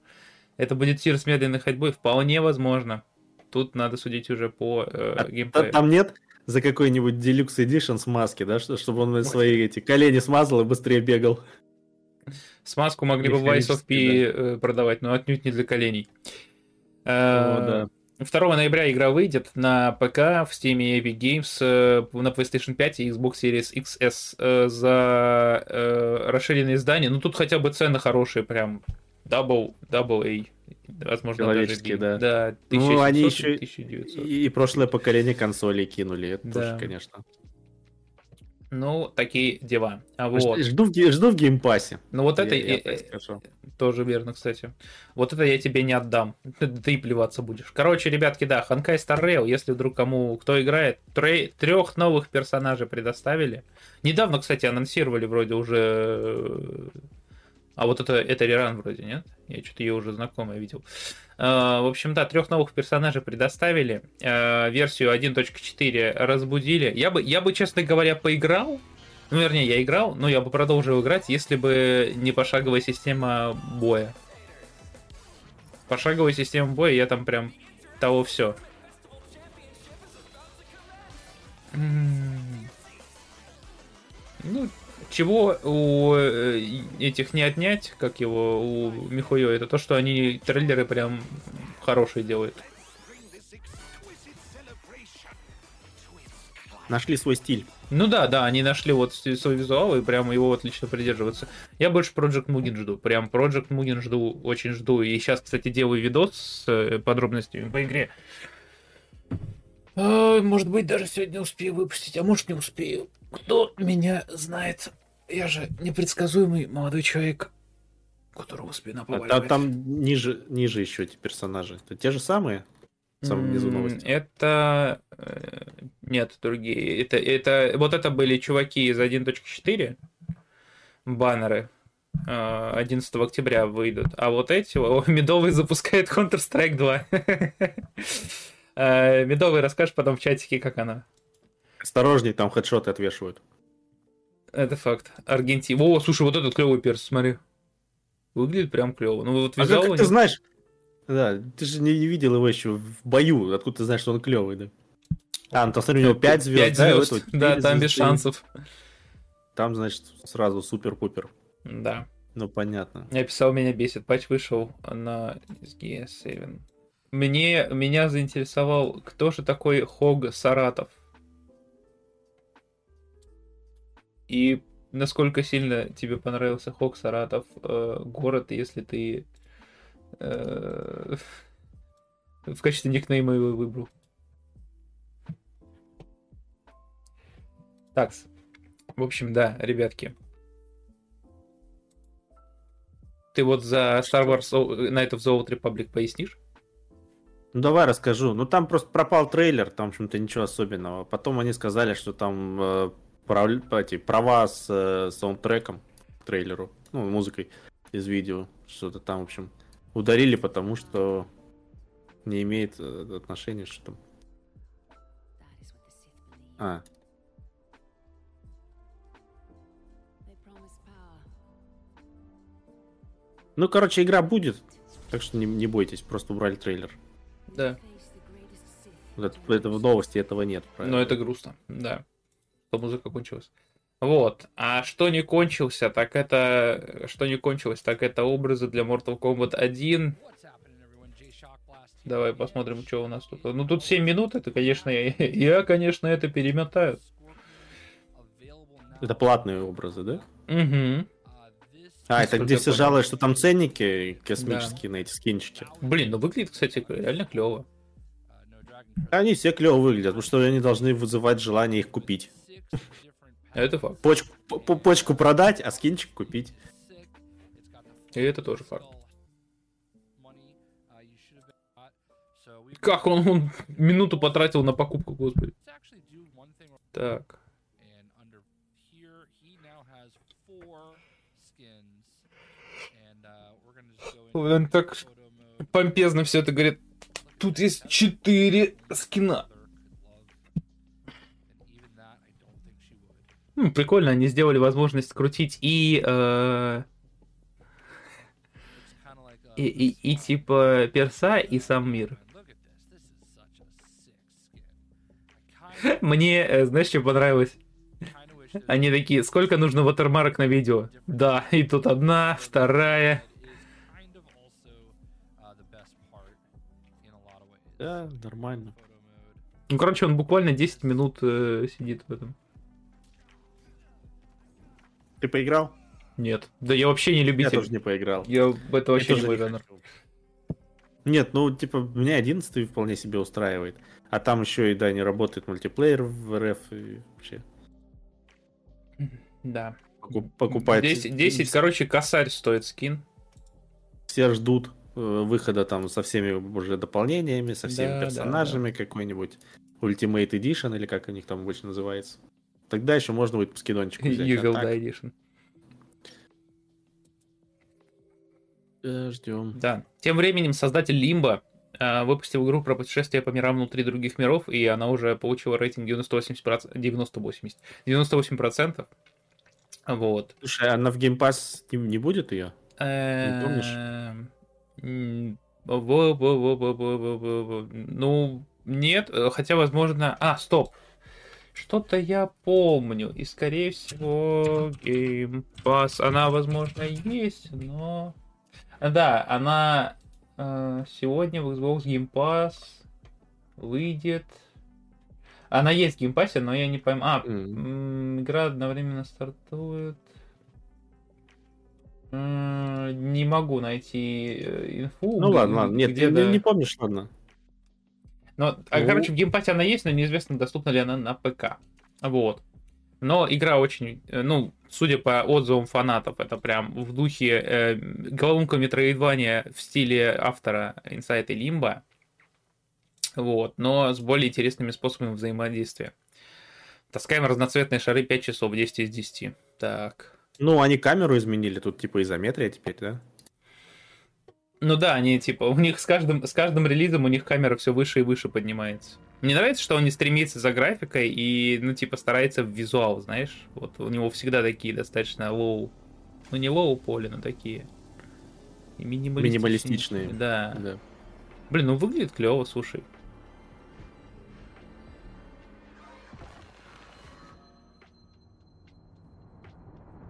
Это будет тир с медленной ходьбой? Вполне возможно. Тут надо судить уже по э, А геймплею. Там нет за какой-нибудь Deluxe Edition смазки, да, что- чтобы он свои эти колени смазал и быстрее бегал. Смазку могли бы в Vice of P Механически, э, продавать, но отнюдь не для коленей. О, Э, да. 2 ноября игра выйдет на ПК, в Steam и Epic Games, э, на PlayStation 5 и Xbox Series XS за расширенные издания. Ну, тут хотя бы цены хорошие, прям double, double A. Возможно, даже Человеческие, B. да. Да, Ну, они 1700 еще и 1900. И, и прошлое поколение консолей кинули, это Да. тоже, конечно. Ну, такие дела. А вот. Жду, в, жду в Game Pass е. Ну, вот это... Я- я э, так э. Тоже верно, кстати. Вот это я тебе не отдам. Ты плеваться будешь. Короче, ребятки, да, Honkai Star Rail, если вдруг кому кто играет, трех новых персонажей предоставили. Недавно, кстати, анонсировали вроде уже... А вот это, это Реран вроде, нет? Я что-то ее уже знакомая видел. Э, В общем, да, трех новых персонажей предоставили. Э, Версию 1.4 разбудили. Я бы, я бы, честно говоря, поиграл. Ну, вернее, я играл, но я бы продолжил играть, если бы не пошаговая система боя. Пошаговая система боя, я там прям того все. Ну, чего у э, этих не отнять, как его, у Михуё, это то, что они трейлеры прям хорошие делают. Нашли свой стиль. Ну да, да, они нашли вот свой визуал и прям его отлично придерживаются. Я больше Project Mugen жду. Прям Project Mugen жду, очень жду. И сейчас, кстати, делаю видос с э, подробностями по игре. А, Может быть, даже сегодня успею выпустить, а может не успею. Кто меня знает? Я же непредсказуемый молодой человек, которого спина А побаливает. Там, там ниже, ниже еще эти персонажи. Это те же самые? В самом низу новости. Это... э, Нет, другие. Это, это... Вот это были чуваки из 1.4, баннеры. э, 11 октября выйдут. А вот эти... О, Медовый запускает Counter-Strike 2. <laughs> Э, Медовый, расскажешь потом в чатике, как она. Осторожней, там хедшоты отвешивают. Это факт. Аргентина. О, слушай, вот этот клевый перс, смотри. Выглядит прям клево. Ну вот А визуал как, у как ты знаешь? Да, ты же не, не видел его еще в бою. Откуда ты знаешь, что он клевый, да? А, ну там смотри, у него 5 звезд. Пять да, у звезд. этого Да, четыре там без шансов. Там, значит, сразу супер-пупер. Да. Ну, понятно. Я писал, меня бесит. Патч вышел на SGS7. Мне, меня заинтересовал, кто же такой Хог Саратов. И насколько сильно тебе понравился Хог Саратов э, город, если ты э, <laughs> в качестве никнейма его выбрал. Так, в общем, да, ребятки. Ты вот за Star Wars Night of the Old Republic пояснишь? Ну, давай расскажу. Ну, там просто пропал трейлер, там, в общем-то, ничего особенного. Потом они сказали, что там э, прав- эти, права с э, саундтреком к трейлеру, ну, музыкой из видео, что-то там, в общем, ударили, потому что не имеет э, отношения, что там. А, ну, короче, игра будет, так что не, не бойтесь, просто убрали трейлер. Да. Вот это, это в новости этого нет. Но правильно? это грустно, да. Что музыка кончилась. Вот. А что не кончился, так это... Что не кончилось, так это образы для Mortal Kombat 1. Давай посмотрим, что у нас тут. Ну, тут 7 минут, это, конечно, я, конечно, это перемотаю. Это платные образы, да? Угу. А, это где все понял. жалуют, что там ценники космические на эти скинчики. Блин, ну выглядит, кстати, реально клево. Они все клево выглядят, потому что они должны вызывать желание их купить. Это факт. Почку, по- по- почку продать, а скинчик купить. И это тоже факт. Как он, он минуту потратил на покупку, господи. Так. Он так помпезно все это говорит. Тут есть четыре скина. Ну, прикольно, они сделали возможность крутить и... Э, и, и, и типа перса, и сам мир. Мне, э, знаешь, что понравилось? Они такие, сколько нужно ватермарок на видео? Да, и тут одна, вторая. Да, нормально. Ну, короче, он буквально 10 минут э, сидит в этом. Ты поиграл? Нет. Да я вообще не Я любитель. тоже не поиграл. Я в это Я вообще не тоже мой не жанр. хочу. Нет, ну, типа, меня 11 вполне себе устраивает. А там еще и, да, не работает мультиплеер в РФ и вообще. Да. Поку- Покупать. 10, 10, короче, косарь стоит скин. Все ждут э, выхода там со всеми уже дополнениями, со всеми Да, да, персонажами, какой-нибудь Ultimate Edition или как у них там обычно называется. Тогда еще можно будет скидончик <laughs> взять. Evil а. Edition. Э, Ждем. Да. Тем временем создатель Лимба э, выпустил игру про путешествие по мирам внутри других миров, и она уже получила рейтинг 98%, 90-80, 98%. Вот. Слушай, она в Game Pass не, не будет ее? Э, не помнишь? Ну, нет, хотя, возможно... А, стоп, что-то я помню, и, скорее всего, Game Pass, она, возможно, есть, но... Да, она э, сегодня в Xbox Game Pass выйдет... Она есть в Game Pass, но я не пойму... А, М, Игра одновременно стартует. Не могу найти э, инфу. Ну ладно, ладно. Нет, где не, не помнишь, ладно. Но, а, Ну. короче, в геймпаде она есть, но неизвестно, доступна ли она на ПК. Вот. Но игра очень, э, ну, судя по отзывам фанатов, это прям в духе э, головоломка Metroidvania в стиле автора Inside и Limbo. Вот, но с более интересными способами взаимодействия. Таскаем разноцветные шары 5 часов, 10 из 10. Так. Ну, они камеру изменили, тут типа изометрия теперь, да? Ну да, они типа, у них с каждым, с каждым релизом у них камера все выше и выше поднимается. Мне нравится, что он не стремится за графикой и, ну, типа, старается в визуал, знаешь. Вот у него всегда такие достаточно low. Ну, не low poly, но такие. И минималистичные. Минималистичные. Да. Да. Блин, ну выглядит клево, слушай.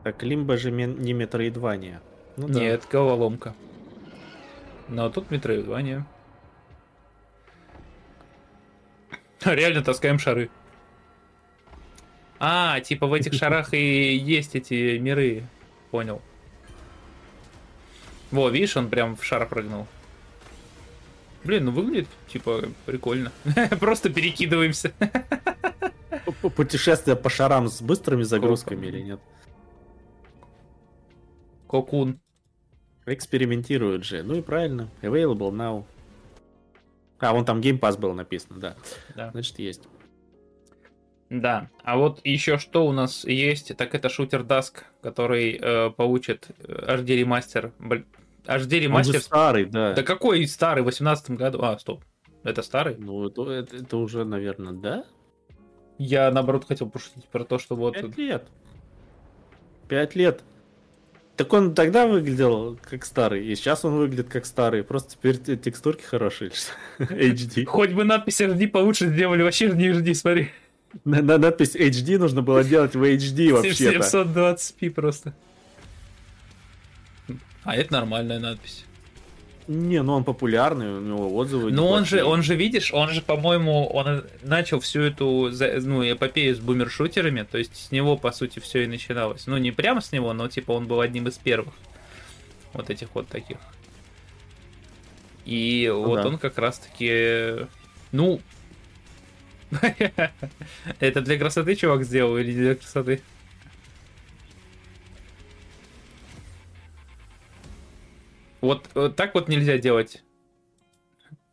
Так, Лимба же не метроидвания. Ну да. Нет, головоломка. Но тут метроидвания. <laughs> Реально таскаем шары. А, типа в этих <laughs> шарах и есть эти миры. Понял. Во, видишь, он прям в шар прыгнул. Блин, ну выглядит, типа, прикольно. <laughs> Просто перекидываемся. Путешествие по шарам с быстрыми загрузками или нет? Кокун. Экспериментируют же. Ну и правильно. Available now. А, вон там Game Pass было написано, да. Да. Значит, есть. Да, а вот еще что у нас есть, так это шутер Dusk, который э, получит HD ремастер. HD Он же ремастер. старый, да. Да какой старый, в 18 году? А, стоп. Это старый? Ну, это, это- это уже, наверное, да? Я, наоборот, хотел пошутить про то, что вот... Пять лет. Пять лет. Так он тогда выглядел как старый, и сейчас он выглядит как старый. Просто теперь те- текстурки хорошие. <laughs> HD. Хоть бы надпись HD получше сделали, вообще не HD, смотри. На, на надпись HD нужно было делать в HD вообще-то. 720p просто. А это нормальная надпись. Не, ну он популярный, у него отзывы. Но он же, он же, видишь, он же, по-моему, он начал всю эту, ну, эпопею с бумершутерами, то есть с него, по сути, все и начиналось. Ну, не прямо с него, но, типа, он был одним из первых. Вот этих вот таких. И вот да. он как раз-таки, ну... <laughs> Это для красоты чувак сделал или для красоты? Вот, вот так вот нельзя делать.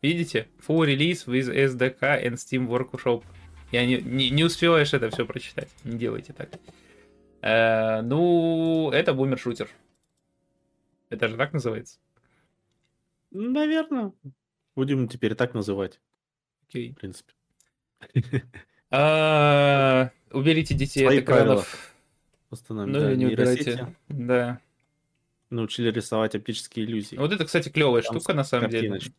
Видите? Full release with SDK and Steam Workshop. Я не, не, не успеваешь это все прочитать. Не делайте так. Э, ну, это бумер-шутер. Это же так называется? Наверное. Будем теперь так называть, Окей. в принципе. А, Уберите детей Свои от экранов. Установим, Ну да, или не убирайте. Да. Научили рисовать оптические иллюзии. Вот это, кстати, клевая Там штука, на самом деле. картиночки.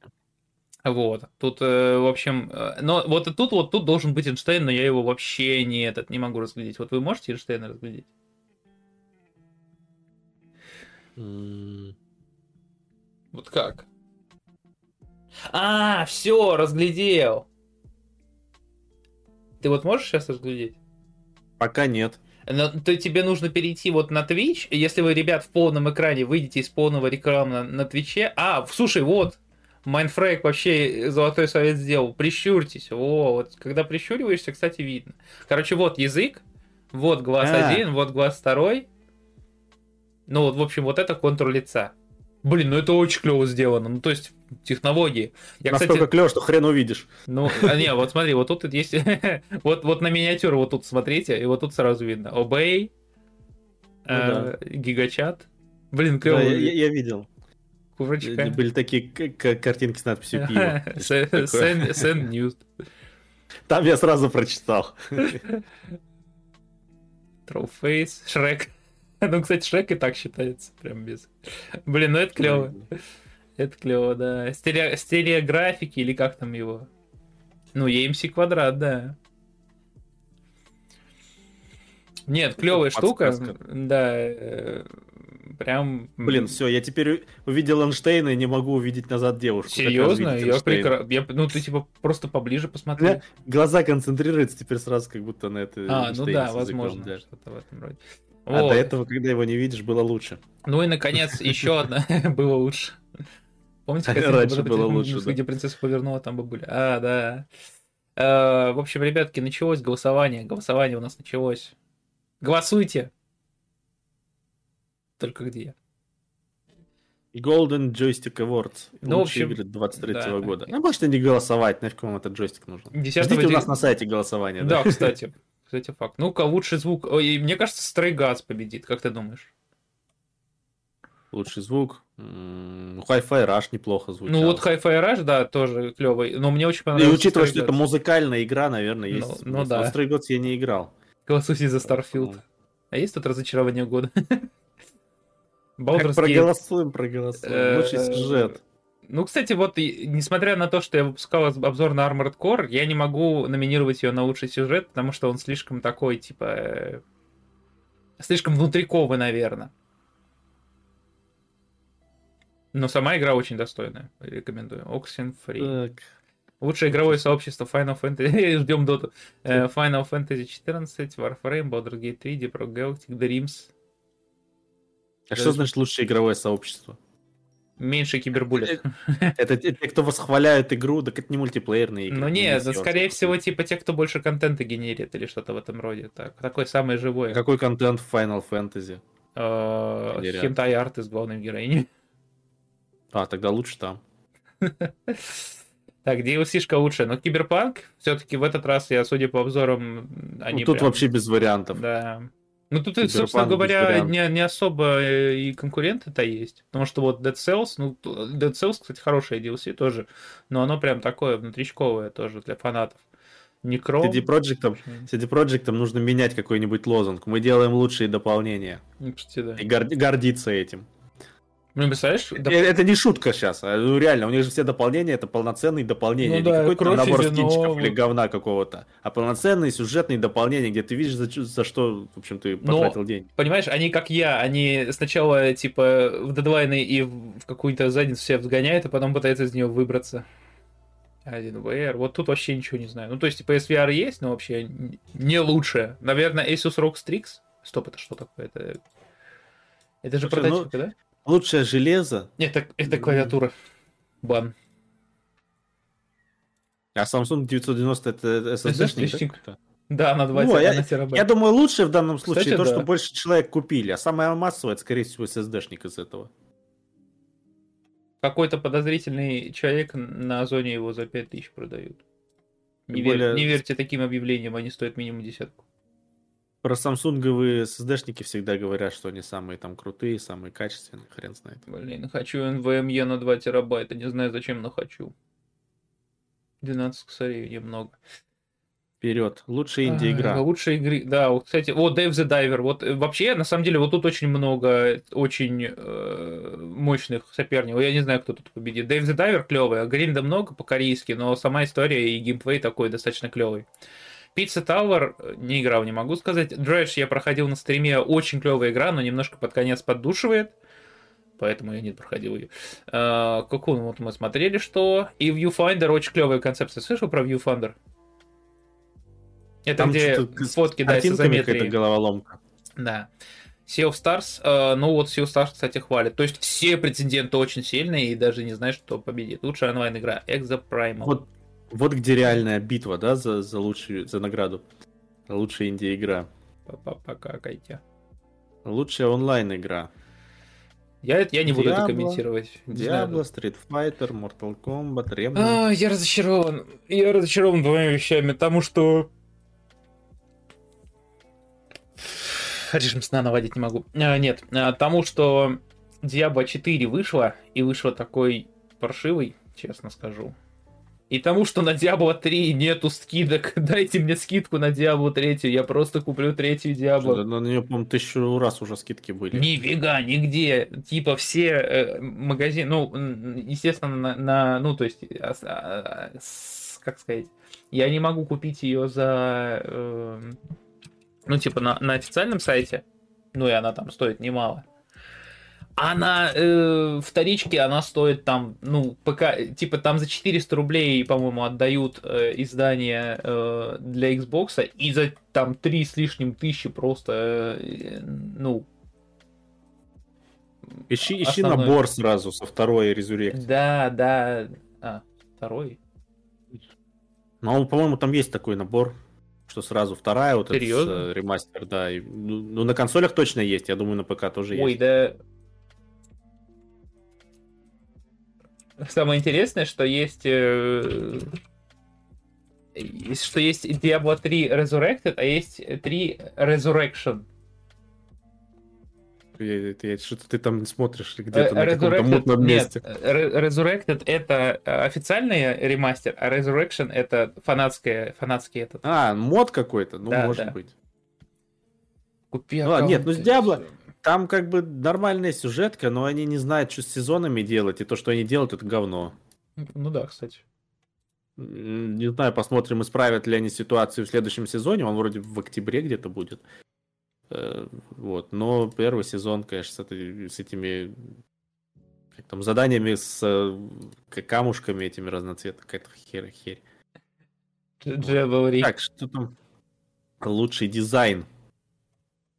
Вот. Тут, э, в общем, э, но вот и тут вот тут должен быть Эйнштейн, но я его вообще не этот не могу разглядеть. Вот вы можете Эйнштейна разглядеть? М, Вот как? А, все, разглядел. Ты вот можешь сейчас разглядеть? Пока нет. Но то тебе нужно перейти вот на Twitch. Если вы, ребят, в полном экране выйдете из полного рекламы на, Twitch е. А, слушай, вот. Майнфрейк вообще золотой совет сделал. Прищурьтесь. Во, вот когда прищуриваешься, кстати, видно. Короче, вот язык, вот глаз А. один, вот глаз второй. Ну вот, в общем, вот это контур лица. Блин, ну это очень клево сделано. Ну, то есть, технологии. Я, Настолько кстати, клево, что хрен увидишь. ну, а, не, вот смотри, вот тут есть... <laughs> вот, вот на миниатюру вот тут смотрите, и вот тут сразу видно. Obey, Ну э, гигачат. Блин, Да, клево. я, я- я видел. Курочка. Были такие картинки с надписью пиво. <laughs> Send news. Там я сразу прочитал. <laughs> Face. Шрек. Ну, кстати, Шрек и так считается. Прям без... Блин, ну это клево. Это клево, да. Стерео... Стереографики или как там его? Ну, EMC квадрат, да. Нет, клевая штука. Да. э, Прям... Блин, все, я теперь увидел Эйнштейна и не могу увидеть назад девушку. Серьезно? Я прекрасно. Ну, ты типа просто поближе посмотри. Глаза концентрируются теперь сразу как будто на это. А, ну да, возможно, да. что-то в этом роде. А Вот. до этого, когда его не видишь, было лучше. Ну и, наконец, еще одна <laughs> было лучше. Помните, <laughs> картинку, Раньше было лучше, да. где принцесса повернула, там бабуля? А, да. Э, В общем, ребятки, началось голосование. Голосование у нас началось. Голосуйте. Только где? Golden Joystick Awards. Ну, в общем, игры 23 да. года. Ну, можете не голосовать, нафиг вам этот джойстик нужен. 10 Ждите у нас на сайте голосования. Да, <laughs> кстати. Кстати, факт. Ну-ка, лучший звук. Ой, мне кажется, Stray Gas победит. Как ты думаешь? Лучший звук. М, Hi-Fi Rush неплохо звучал. Ну вот Hi-Fi Rush, да, тоже клевый. Но мне очень И понравился. учитывая, что это музыкальная игра, наверное, Ну, есть. ну да. Stray Gods я не играл. Голосуйте за Starfield. А есть тут разочарование года? <laughs> Baldur's проголосуем, проголосуем. Э, Лучший сюжет. Ну, кстати, вот и- несмотря на то, что я выпускал об- обзор на Armored Core, я не могу номинировать ее на лучший сюжет, потому что он слишком такой, типа... э, Слишком внутриковый, наверное. Но сама игра очень достойная. Рекомендую. Oxenfree. Так. Лучшее игровое сообщество Final Fantasy. <laughs> Ждем доту. Э, Final Fantasy 14, Warframe, Baldur's Gate 3, Deep Rock Galactic, Dreams. А что значит лучшее игровое сообщество? Меньше кибербуллет. Это те, кто восхваляют игру, так это не мультиплеерные игры. Ну не нет, скорее всего, типа те, кто больше контента генерит или что-то в этом роде. Так, такое самое живое. Какой контент в Final Fantasy? Э. Хентай арты с главной героиней. А, тогда лучше там. Так, DLC-шка лучше. Но Киберпанк, все-таки в этот раз я, судя по обзорам, они Ну, тут прям- вообще без вариантов. Да. Ну тут, Киберпанк собственно говоря, не, не особо э, и конкуренты-то есть. Потому что вот Dead Cells, ну, Dead Cells, кстати, хорошее DLC тоже, но оно прям такое внутричковое тоже для фанатов. Некро. CD Projekt, CD Projekt нужно менять какой-нибудь лозунг. Мы делаем лучшие дополнения. Ну, Кстати, да. И гор- гордиться этим. Ну, представляешь, Э, доп- Это не шутка сейчас. Ну, реально, у них же все дополнения это полноценные дополнения. Ну не да, какой-то набор скинчиков или говна какого-то, а полноценные сюжетные дополнения, где ты видишь, за, за что, в общем, ты Но- потратил деньги. Понимаешь, они как я, они сначала типа в дедлайны и в какую-то задницу себя взгоняют, а потом пытаются из нее выбраться. Один VR. Вот тут вообще ничего не знаю. Ну, то есть, типа, SVR есть, но вообще не лучше. Наверное, Asus ROG Strix. Стоп, это что такое? Это, это же Слушай, ну, прототипы, да? Лучшее железо, Нет, это, это клавиатура. Бан. а Samsung 990 это SSD-шник, да? Да, на 20 Ну, а я- на терабайт. Я думаю, лучше в данном случае Кстати, то, да. что больше человек купили, а самое массовое, это, скорее всего, SSD-шник из этого. Какой-то подозрительный человек на Озоне его за 5000 продают. Не, Тем вер- более- не верьте таким объявлениям, они стоят минимум десятку. Про самсунговые SSD-шники всегда говорят, что они самые там крутые, самые качественные, хрен знает. Блин, хочу NVMe на 2 терабайта, не знаю зачем, но хочу. 12 косарей немного. Вперед. Лучшая инди-игра. А, Лучшие игры, да, вот, кстати, вот Dave the Diver, вот э, вообще, на самом деле, вот тут очень много очень э, мощных соперников, я не знаю, кто тут победит. Dave the Diver клевый, а гринда много по-корейски, но сама история и геймплей такой достаточно клевый. Tower э, не играл, не могу сказать. Dredge я проходил на стриме, очень клевая игра, но немножко под конец поддушивает, поэтому я не проходил ее. Кокун, вот мы смотрели, что. И Viewfinder очень клевая концепция. Слышал про Viewfinder? Это Там где фотки, да, с изометрией. головоломка. Да. Sea of Stars, э, ну вот Sea of Stars, кстати, хвалит. То есть все претенденты очень сильные и даже не знаешь, кто победит. Лучшая онлайн-игра Exoprimal. Вот, вот где реальная битва, да, за, за лучшую, за награду. Лучшая инди-игра. Покакайте. Лучшая онлайн-игра. Я, это- я не буду это Diablo, комментировать. Diablo, Street Fighter, Mortal Kombat, Remnant. А, я разочарован. Я разочарован двумя вещами. Тому, что... Режим сна наводить не могу. А, нет, а, тому, что Diablo 4 вышла, и вышла такой паршивый, честно скажу. И тому, что на Diablo 3 нету скидок. <laughs> Дайте мне скидку на Diablo 3, я просто куплю третью Diablo. На нее, по-моему, тысячу раз уже скидки были. Нифига, нигде. Типа все э, магазины, ну, естественно, на, на- ну, то есть, а, а, с- как сказать, я не могу купить ее за, э, ну, типа, на, на официальном сайте, ну, и она там стоит немало. А на э, вторичке она стоит там, ну, пока, типа, там за 400 рублей, по-моему, отдают э, издание э, для Xbox, и за там 3 с лишним тысячи просто, э, ну, Ищи, ищи основной. набор сразу со второй Resurrect. Да, да. А, второй. Ну, по-моему, там есть такой набор, что сразу вторая, вот этот Серьезно? э, ремастер, да. И, ну, ну, на консолях точно есть, я думаю, на ПК тоже Ой, есть. да. Самое интересное, что есть... э, Что есть Diablo 3 Resurrected, а есть 3 Resurrection. Что-то ты там смотришь где-то Э, на каком-то мутном нет, месте. Re- Resurrected это э, официальный ремастер, а Resurrection это фанатская, фанатский этот. А, мод какой-то? Ну, Да, может да. быть. Купи Ну, а, нет, ну, с аккаунт, Diablo-. Там как бы нормальная сюжетка, но они не знают, что с сезонами делать, и то, что они делают, это говно. Ну да, кстати. Не знаю, посмотрим, исправят ли они ситуацию в следующем сезоне. Он вроде в октябре где-то будет. Э, Вот. Но первый сезон, конечно, с, этой- с этими как там, заданиями с э, камушками этими разноцветными. Какая-то хер, херь. Так, что там? Лучший дизайн.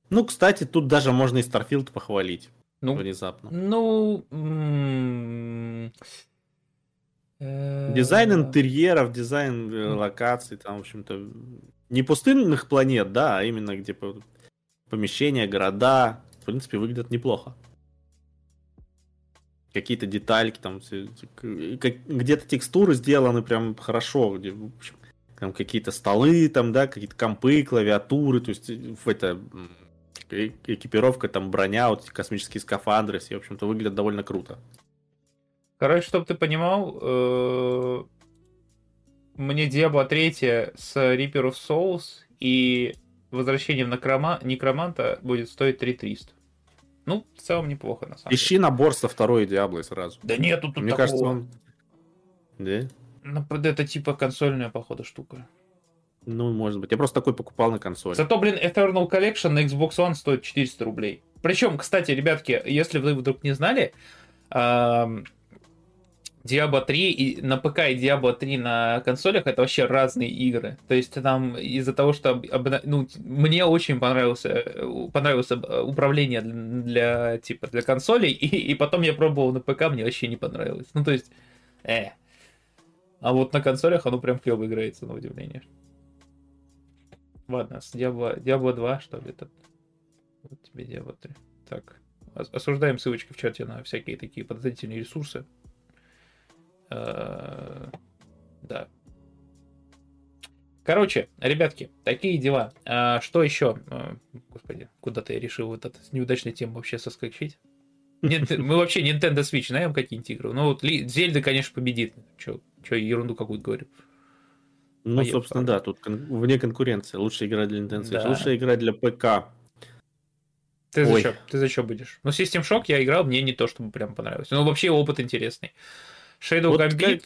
Ну, кстати, тут даже можно и Starfield похвалить Ну, внезапно. Ну, м, э, Дизайн интерьеров, дизайн э, локаций, там, в общем-то, не пустынных планет, да, а именно где по- помещения, города, в принципе, выглядят неплохо. Какие-то детальки, там, как- где-то текстуры сделаны прям хорошо, где, в общем, там какие-то столы, там, да, какие-то компы, клавиатуры, то есть э, в это э- экипировка, там, броня, вот космические скафандры, все, в общем-то, выглядят довольно круто. Короче, чтобы ты понимал, э, мне Diablo 3 с Reaper of Souls и Возвращением Некрома... Некроманта будет стоить 3300. Ну, в целом неплохо, на самом деле. Ищи набор со второй Диаблой сразу. Да нету тут Мне такого. кажется, он... Да? Ну, Это типа консольная, походу, штука. Ну, может быть. Я просто такой покупал на консоли. Зато, блин, Eternal Collection на Xbox One стоит 400 рублей. Причем, кстати, ребятки, если вы вдруг не знали, Diablo 3 и на ПК и Diablo 3 на консолях это вообще разные игры. То есть там из-за того, что ну, мне очень понравился, понравилось управление для, для, типа для консолей, и, и потом я пробовал на ПК, мне вообще не понравилось. Ну, то есть, э. А вот на консолях оно прям клево играется, на удивление. Ладно, с Diablo, Diablo 2, что ли, это? Вот тебе Diablo 3. Так, ос- осуждаем ссылочки в чате на всякие такие подозрительные ресурсы. Э, Да. Короче, ребятки, такие дела. А, Что еще? Э, Господи, куда-то я решил вот эту неудачную тему вообще соскочить. Нет, <laughs> мы вообще Nintendo Switch знаем какие-нибудь игры. Ну вот Зельда, конечно, победит. Че, че ерунду какую-то говорю. Ну, Моя собственно, да, тут кон- вне конкуренции. Лучшая игра для Nintendo Switch. Да. Лучшая игра для ПК. Ты за что? Ты за что будешь? Ну, System Shock я играл, мне не то чтобы прям понравилось. Ну, вообще опыт интересный. Shadow Вот Gambit...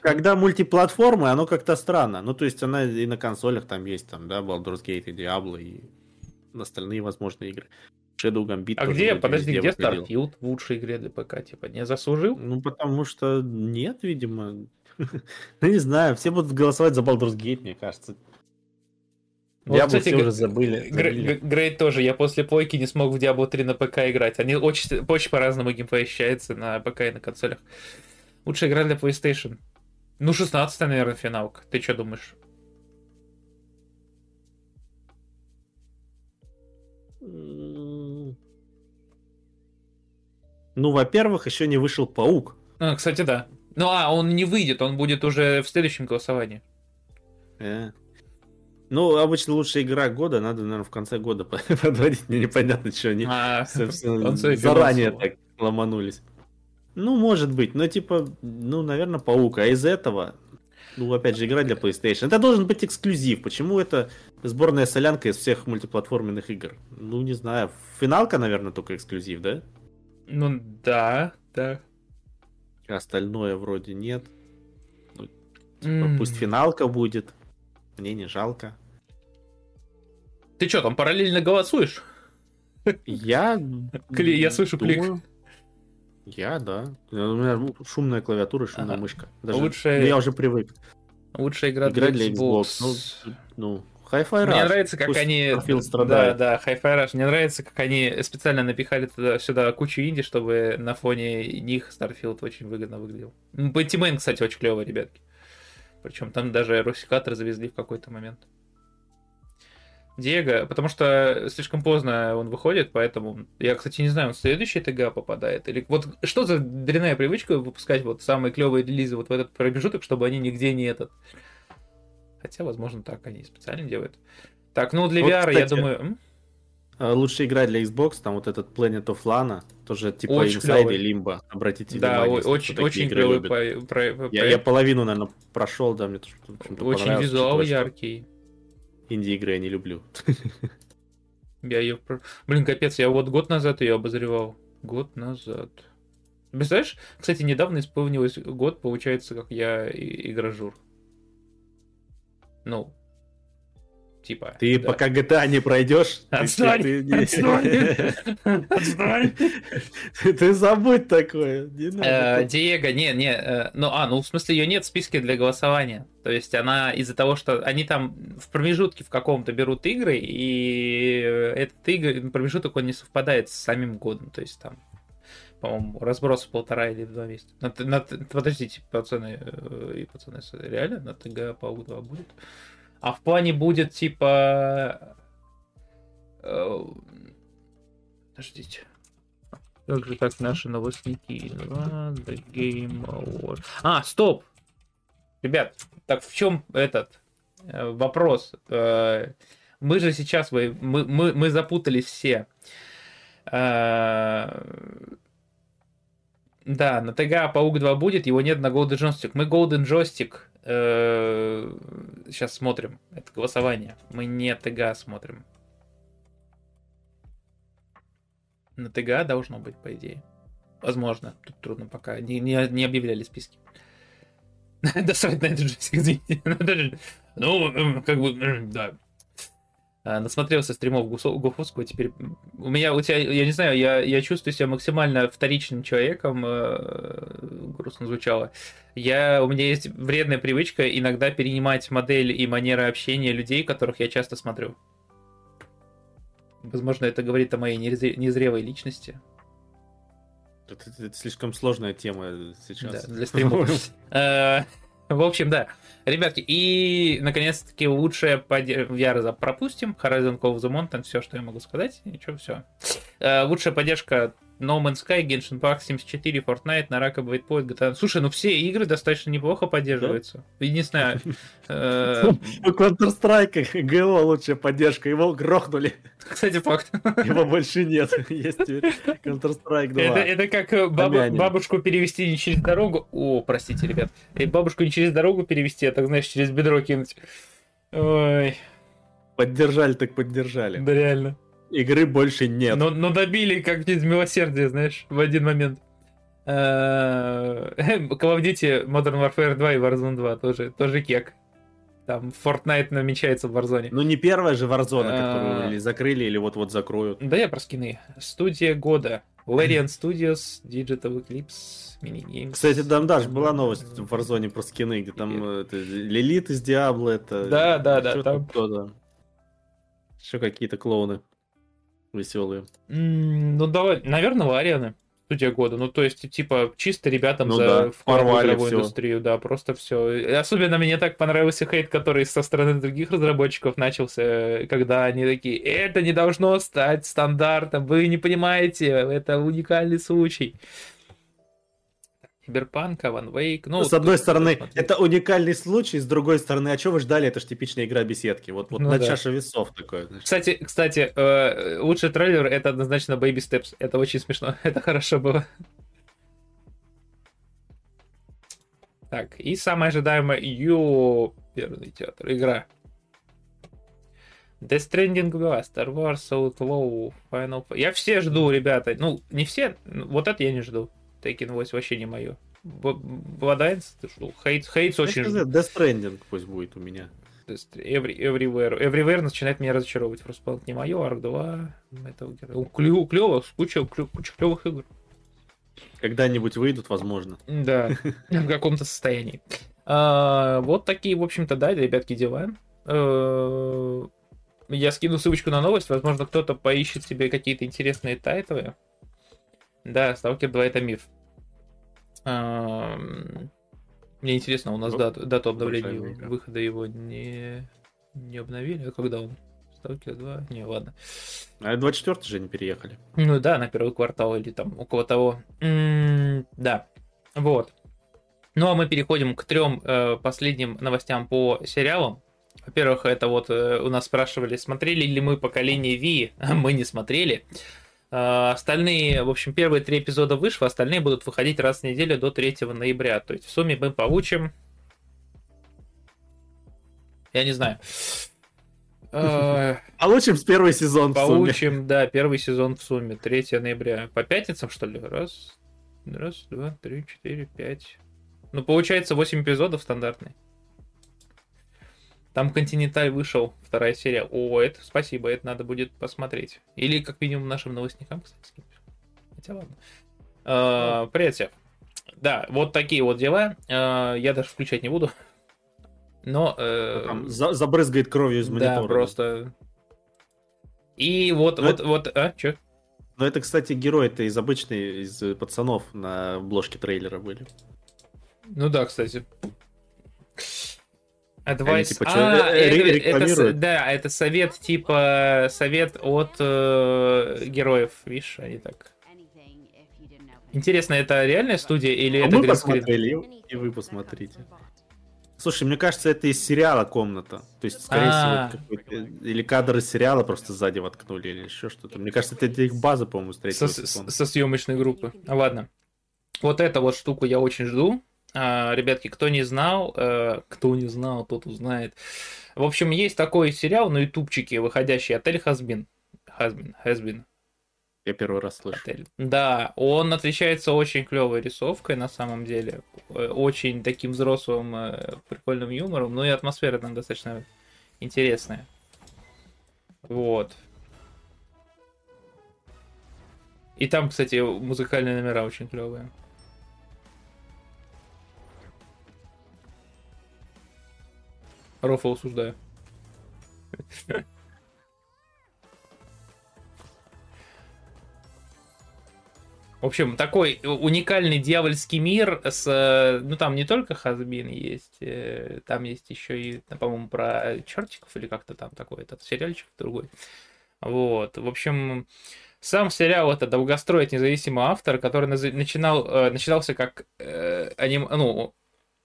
Когда мультиплатформы, оно как-то странно. Ну, то есть она и на консолях там есть, там, да, Baldur's Gate и Diablo и остальные возможные игры. Shadow Gambit А где, подожди, где выходил. Starfield в лучшей игре для ПК? Типа, не заслужил? Ну, потому что нет, видимо. Ну, не знаю, все будут голосовать за Baldur's Gate, мне кажется. Вот, Diablo кстати, уже забыли. Г- Грейд тоже. Я после плойки не смог в Diablo 3 на ПК играть. Они очень, очень по-разному геймплей ощущается на ПК и на консолях. Лучшая игра для PlayStation. Ну, 16 наверное, финалка. Ты что думаешь? Ну, во-первых, еще не вышел Паук. А, кстати, да. Ну, а, он не выйдет, он будет уже в следующем голосовании. Э. Ну, обычно лучшая игра года, надо, наверное, в конце года <laughs> подводить. Мне непонятно, что они А, <laughs> заранее так ломанулись. Ну, может быть, но типа, ну, наверное, Паук. А из этого, ну, опять же, игра для PlayStation. Это должен быть эксклюзив. Почему это сборная солянка из всех мультиплатформенных игр? Ну, не знаю. Финалка, наверное, только эксклюзив, да? Ну, да, да. Остальное вроде нет. Ну, типа, М. Пусть финалка будет. Мне не жалко. Ты что, там параллельно голосуешь? Я... Кли- я слышу клик. думаю, Я, да. У меня шумная клавиатура, шумная Ага. мышка. Даже... Лучшая- Я уже привык. Лучшая игра, Игра для Xbox. Xbox. Ну, ну Hi-Fi Мне Rush. нравится, как Пусть они... Да, да, Hi-Fi Rush. Мне нравится, как они специально напихали туда, сюда кучу инди, чтобы на фоне них Starfield очень выгодно выглядел. Бэтимен, кстати, очень клевый, ребятки. Причем там даже русикатор завезли в какой-то момент. Диего, потому что слишком поздно он выходит, поэтому я, кстати, не знаю, он в следующий ТГ попадает или вот что за дрянная привычка выпускать вот самые клевые релизы вот в этот промежуток, чтобы они нигде не этот. Хотя, возможно, так они специально делают. Так, ну для Вот, VR, я кстати, думаю, м? А, Лучшая игра для Xbox, там вот этот Planet of Lana, тоже типа Очень Inside клёвый. и Limbo. Обратите да, внимание, кто очень, очень клевый любит. про- про- про- Я, я половину, наверное, прошел, да, мне тоже очень визуал яркий. Инди-игры я не люблю. Я ее... Блин, капец, я вот год назад ее обозревал. Год назад. Представляешь, кстати, недавно исполнилось год, получается, как я игражур. Ну, типа... Ты да. пока GTA не пройдешь, Отстань! ты- ты- Отстань! Отстань! <laughs> Ты забудь такое. не Э, надо. Диего, не, не, э, ну, а, ну, в смысле, ее нет в списке для голосования. То есть она из-за того, что они там в промежутке в каком-то берут игры, и э, этот игр, промежуток, он не совпадает с самим годом. То есть там, по-моему, разброс полтора или два месяца. На на подождите, пацаны, э, и пацаны, реально на ТГ Паук 2 будет? А в плане будет, типа... э, Подождите. Как же так наши новостники? The Game Award. А, стоп! Ребят, так в чем этот э, вопрос? Мы же сейчас, мы, мы, мы запутались все. Э, Да, на ТГА Паук 2 будет, его нет на Golden Joystick. Мы Golden Joystick сейчас смотрим. Это голосование. Мы не ТГА смотрим. На ТГА должно быть, по идее. Возможно. Тут трудно пока. Не, не, не объявляли списки. <laughs> Досрать на этот извините. <laughs> Ну, м, как бы, м, да. А, Насмотрелся стримов Гуфовского, теперь у меня, у тебя, я не знаю, я, я чувствую себя максимально вторичным человеком, э, грустно звучало. Я, у меня есть вредная привычка иногда перенимать модель и манеры общения людей, которых я часто смотрю. Возможно, это говорит о моей незре- незрелой личности. Это, это слишком сложная тема сейчас. Да, для стримов. <laughs> Э, В общем, да. Ребятки, и наконец-таки лучшая поддержка... VR пропустим. Horizon Call of the Mountain, все, что я могу сказать. Ничего, все. Лучшая поддержка No Man's Sky, Genshin Impact 74, Fortnite, Naraka, Waypoint, GTA. Слушай, ну все игры достаточно неплохо поддерживаются. Единственное, <laughs> э, У Counter-Strike ГО лучшая поддержка, его грохнули, кстати, факт. его больше нет. Есть Counter-Strike 2. Это, как э, бабушку перевести не через дорогу. О, простите, ребят. И бабушку не через дорогу перевести, а так, знаешь, через бедро кинуть. Ой, Поддержали так поддержали. да реально. Игры больше нет. Но, но добили как из милосердия, знаешь, в один момент. Э, <laughs> Call of Duty Modern Warfare 2 и Warzone 2 тоже, тоже кек. Там Fortnite намечается в Warzone. Ну не первая же Warzone, А. которую или закрыли, или вот-вот закроют. Да я про скины. Студия года. Larian <laughs> Studios, Digital Eclipse, Minigames. Кстати, там даже была новость в Warzone про скины, где там э, Лилит из Диабло, это... Да, да, да, там-. Еще какие-то клоуны веселые. М, Ну, давай, наверное, Ларианы. Студия года. Ну, то есть, типа, чисто ребятам Ну за да, порвали игровую всё. индустрию, да, просто все. Особенно мне так понравился хейт, который со стороны других разработчиков начался, когда они такие, это не должно стать стандартом, вы не понимаете, это уникальный случай. Киберпанк, Alan Wake, ну... с одной тут стороны, это уникальный случай, с другой стороны, а что вы ждали? Это же типичная игра беседки. Вот, вот Ну на да. чаше весов такое. знаешь. Кстати, кстати, э, лучший трейлер это однозначно Baby Steps. Это очень смешно. <laughs> Это хорошо было. Так, и самая ожидаемая Ёперный театр. Игра. Death Stranding 2, Star Wars Outlaw, Final Я все жду, ребята. Ну, не все. ну, Вот это я не жду. Taken 8 вообще не мое. Bloodlines ты жду. Хейтс, Хейтс очень сказал, жду. Death Stranding пусть будет у меня. Every, everywhere. Everywhere начинает меня разочаровывать. Frostpunk не мое, Ark 2, Metal Gear. Клево, клево, куча, куча клевых игр. Когда-нибудь выйдут, возможно. Да, <laughs> в каком-то состоянии. А, Вот такие, в общем-то, да, ребятки, дела. Э, Я скину ссылочку на новость, возможно, кто-то поищет себе какие-то интересные тайтлы. Да, Stalker 2 это миф. Мне интересно, у нас Ну, дату, дату обновления выхода его не, не обновили. А когда он? Stalker 2? Не, ладно. А 24 же не переехали. Ну да, на первый квартал или там около того. Да, вот. Ну а мы переходим к трем э, последним новостям по сериалам. Во-первых, это вот э, у нас спрашивали, смотрели ли мы поколение Ви. мы не смотрели. Э, остальные, в общем, первые три эпизода вышло, остальные будут выходить раз в неделю до 3 ноября. То есть в сумме мы получим... Я не знаю. Э, <laughs> Получим с первый сезон. Получим, да, первый сезон в сумме, 3 ноября. По пятницам, что ли? Раз, раз, два, три, четыре, пять. Ну, получается, 8 эпизодов стандартный. Там Континенталь вышел, вторая серия. О, это спасибо, это надо будет посмотреть. Или, как минимум, нашим новостникам, кстати. Хотя ладно. А, Привет всем. Да, вот такие вот дела. А, Я даже включать не буду. Но... э, Там за- забрызгает кровью из монитора. да, просто. И вот, Ну, вот, вот, а, чё? Но это, кстати, герои-то из обычной, из э, пацанов на обложке трейлера были. Ну да, кстати. Advice... типа, чё, а, э, это, это да, это совет, типа, совет от э, героев, видишь, они так. Интересно, это реальная студия или А это мы посмотрели, и вы посмотрите. Слушай, мне кажется, это из сериала комната. То есть, скорее А. всего, какой-то- или кадр из сериала просто сзади воткнули, или еще что-то. Мне кажется, это их база, по-моему, с со, со съемочной группы. А, ладно. Вот эту вот штуку я очень жду. А, ребятки, кто не знал, э, кто не знал, тот узнает. В общем, есть такой сериал на ютубчике, выходящий «Отель Хазбин». Хазбин, Хазбин. Я первый раз слышу. отель. Да, он отличается очень клевой рисовкой на самом деле, э, очень таким взрослым э, прикольным юмором, ну и атмосфера там достаточно интересная. Вот. И там, кстати, музыкальные номера очень клевые. Рофл осуждаю. В общем, такой уникальный дьявольский мир с... э, Ну, там не только Хазбин есть, э, там есть еще и, по-моему, про чертиков или как-то там такой этот сериальчик другой. Вот, в общем, Сам сериал это долгостроит независимый автор, который начинал, э, начинался как э, аним... Ну,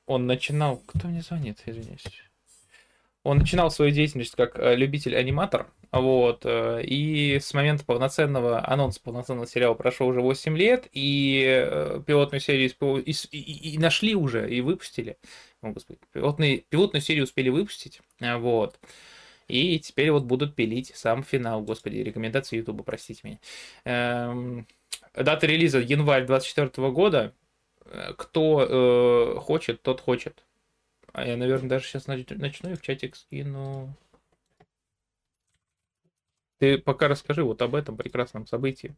он начинал... Кто мне звонит? Извиняюсь. Он начинал свою деятельность как э, любитель-аниматор, вот, э, и с момента полноценного анонса полноценного сериала прошло уже 8 лет, и э, пилотную серию и, и- и- нашли уже, и выпустили. О, господи, пилотный, пилотную серию успели выпустить, вот. И теперь вот будут пилить сам финал, господи, рекомендации Ютуба, простите меня. Эм, дата релиза январь 24 года. Кто э, хочет, тот хочет. А я, наверное, даже сейчас начну и в чатик скину. Ты пока расскажи вот об этом прекрасном событии.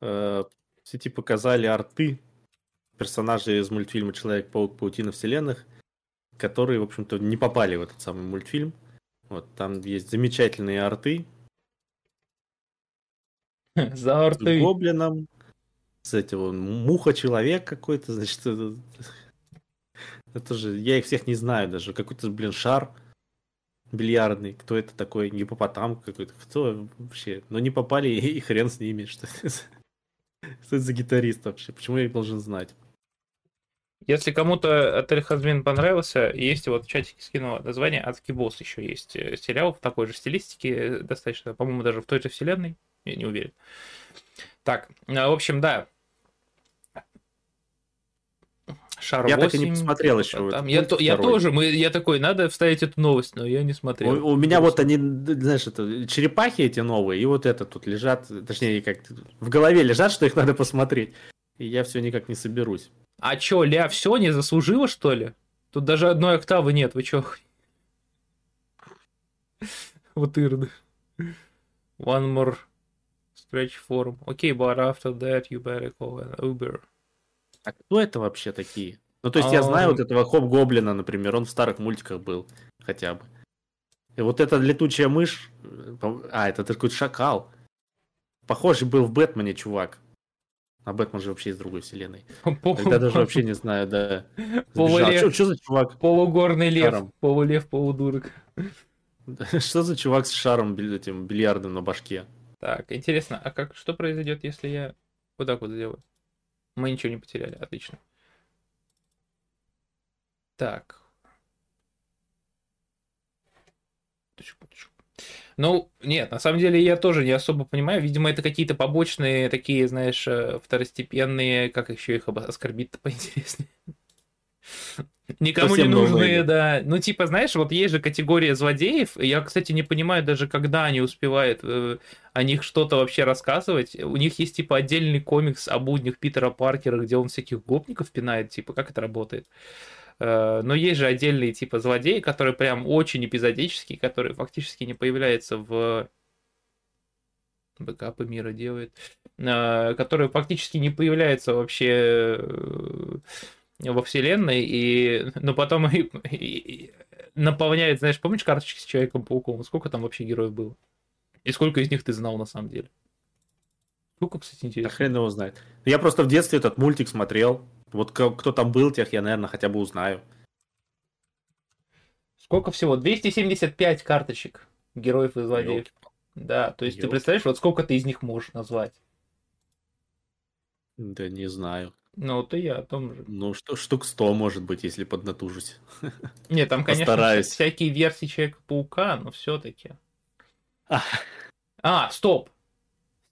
Э, В сети показали арты персонажей из мультфильма Человек-паук Паутина Вселенных, которые, в общем-то, не попали в этот самый мультфильм. Вот, там есть замечательные арты <laughs> За с арты. гоблином, с этим муха-человек какой-то, значит, это, же, я их всех не знаю даже, какой-то, блин, шар бильярдный, кто это такой, гипопотам какой-то, кто вообще, ну не попали <laughs> и хрен с ними, что это, за- что это за гитарист вообще, почему я их должен знать? Если кому-то Отель Хазбин понравился, есть вот в чатике скинула название Адский босс еще есть э, сериал в такой же стилистике, э, достаточно, по-моему, даже в той же вселенной, я не уверен. Так, э, в общем, да. Шар Я так и 8, не посмотрел еще там, я, то- я тоже, мы, я такой, надо вставить эту новость, но я не смотрел. У, у меня вот они, знаешь, это, черепахи эти новые, и вот это тут лежат, точнее, как в голове лежат, что их надо посмотреть. И я все никак не соберусь. А чё, Ля, все не заслужила, что ли? Тут даже одной октавы нет, вы чё? <laughs> Вот ирды. One more stretch form. Okay, but after that you better call an Uber. А кто это вообще такие? Ну, то есть я А, знаю вот этого Хоп-Гоблина, например, он в старых мультиках был хотя бы. И вот эта летучая мышь, э, а, это какой-то шакал. Похожий был в Бэтмене, чувак. А Бэтмен же вообще из другой вселенной. Тогда даже вообще не знаю, да. Полулев. Что за чувак? Полугорный лев, полулев, полудурок. <laughs> Что за чувак с шаром этим бильярдом на башке? Так, интересно, а как, что произойдет, если я вот так вот сделаю? Мы ничего не потеряли, отлично. Так. Ну, нет, на самом деле я тоже не особо понимаю. Видимо, это какие-то побочные такие, знаешь, э, второстепенные, как еще их оскорбить-то <laughs> поинтереснее. Никому не Совсем новые. нужные, да. Ну, типа, знаешь, вот есть же категория злодеев. Я, кстати, не понимаю даже, когда они успевают э, о них что-то вообще рассказывать. У них есть, типа, отдельный комикс о буднях Питера Паркера, где он всяких гопников пинает. Типа, как это работает? Э, Но есть же отдельные, типа, злодеи, которые прям очень эпизодические, которые фактически не появляются в бэкапы мира делает, э, которые фактически не появляются вообще э, во вселенной, и, <laughs> но потом и, и- и наполняет, знаешь, помнишь карточки с Человеком-пауком? Сколько там вообще героев было? И сколько из них ты знал на самом деле? Сколько, кстати, Да интересно. хрен его знает. Я просто в детстве этот мультик смотрел. Вот кто там был, тех я, наверное, хотя бы узнаю. Сколько всего? 275 карточек героев и злодеев. Ёлки. Да, то есть ты Ёлки. представляешь, вот сколько ты из них можешь назвать? Да не знаю. Ну, вот и я о том же. Ну, что, штук 100, может быть, если поднатужусь. <laughs> Нет, там, конечно, Постараюсь. вся- всякие версии Человека-паука, но все-таки. А. А, стоп!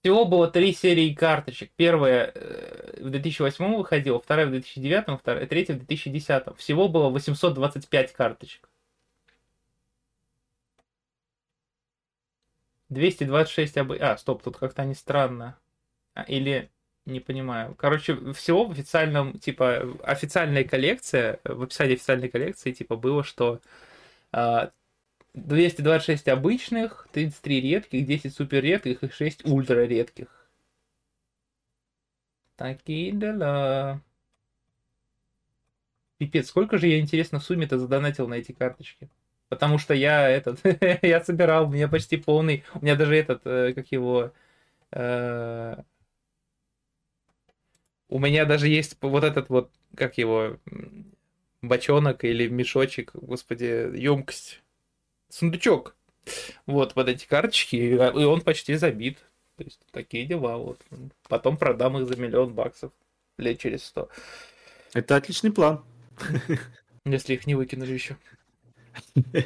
Всего было три серии карточек. Первая э, в 2008 выходила, вторая в 2009, вторая, третья в 2010. Всего было 825 карточек. 226 обы... А, стоп, тут как-то они странно. А, или... Не понимаю. Короче, всего в официальном, типа, официальная коллекция, в описании официальной коллекции, типа, было, что а, 226 обычных, 33 редких, 10 супер редких и 6 ультра редких. Такие дела. Пипец, сколько же я, интересно, в сумме-то задонатил на эти карточки? Потому что я этот, <laughs> я собирал, у меня почти полный, у меня даже этот, э, как его, э, у меня даже есть вот этот вот, как его, бочонок или мешочек, господи, емкость, сундучок. Вот, под эти карточки, и он почти забит. То есть такие дела вот. Потом продам их за миллион баксов лет через сто. Это отличный план. Если их не выкинули еще. <laughs>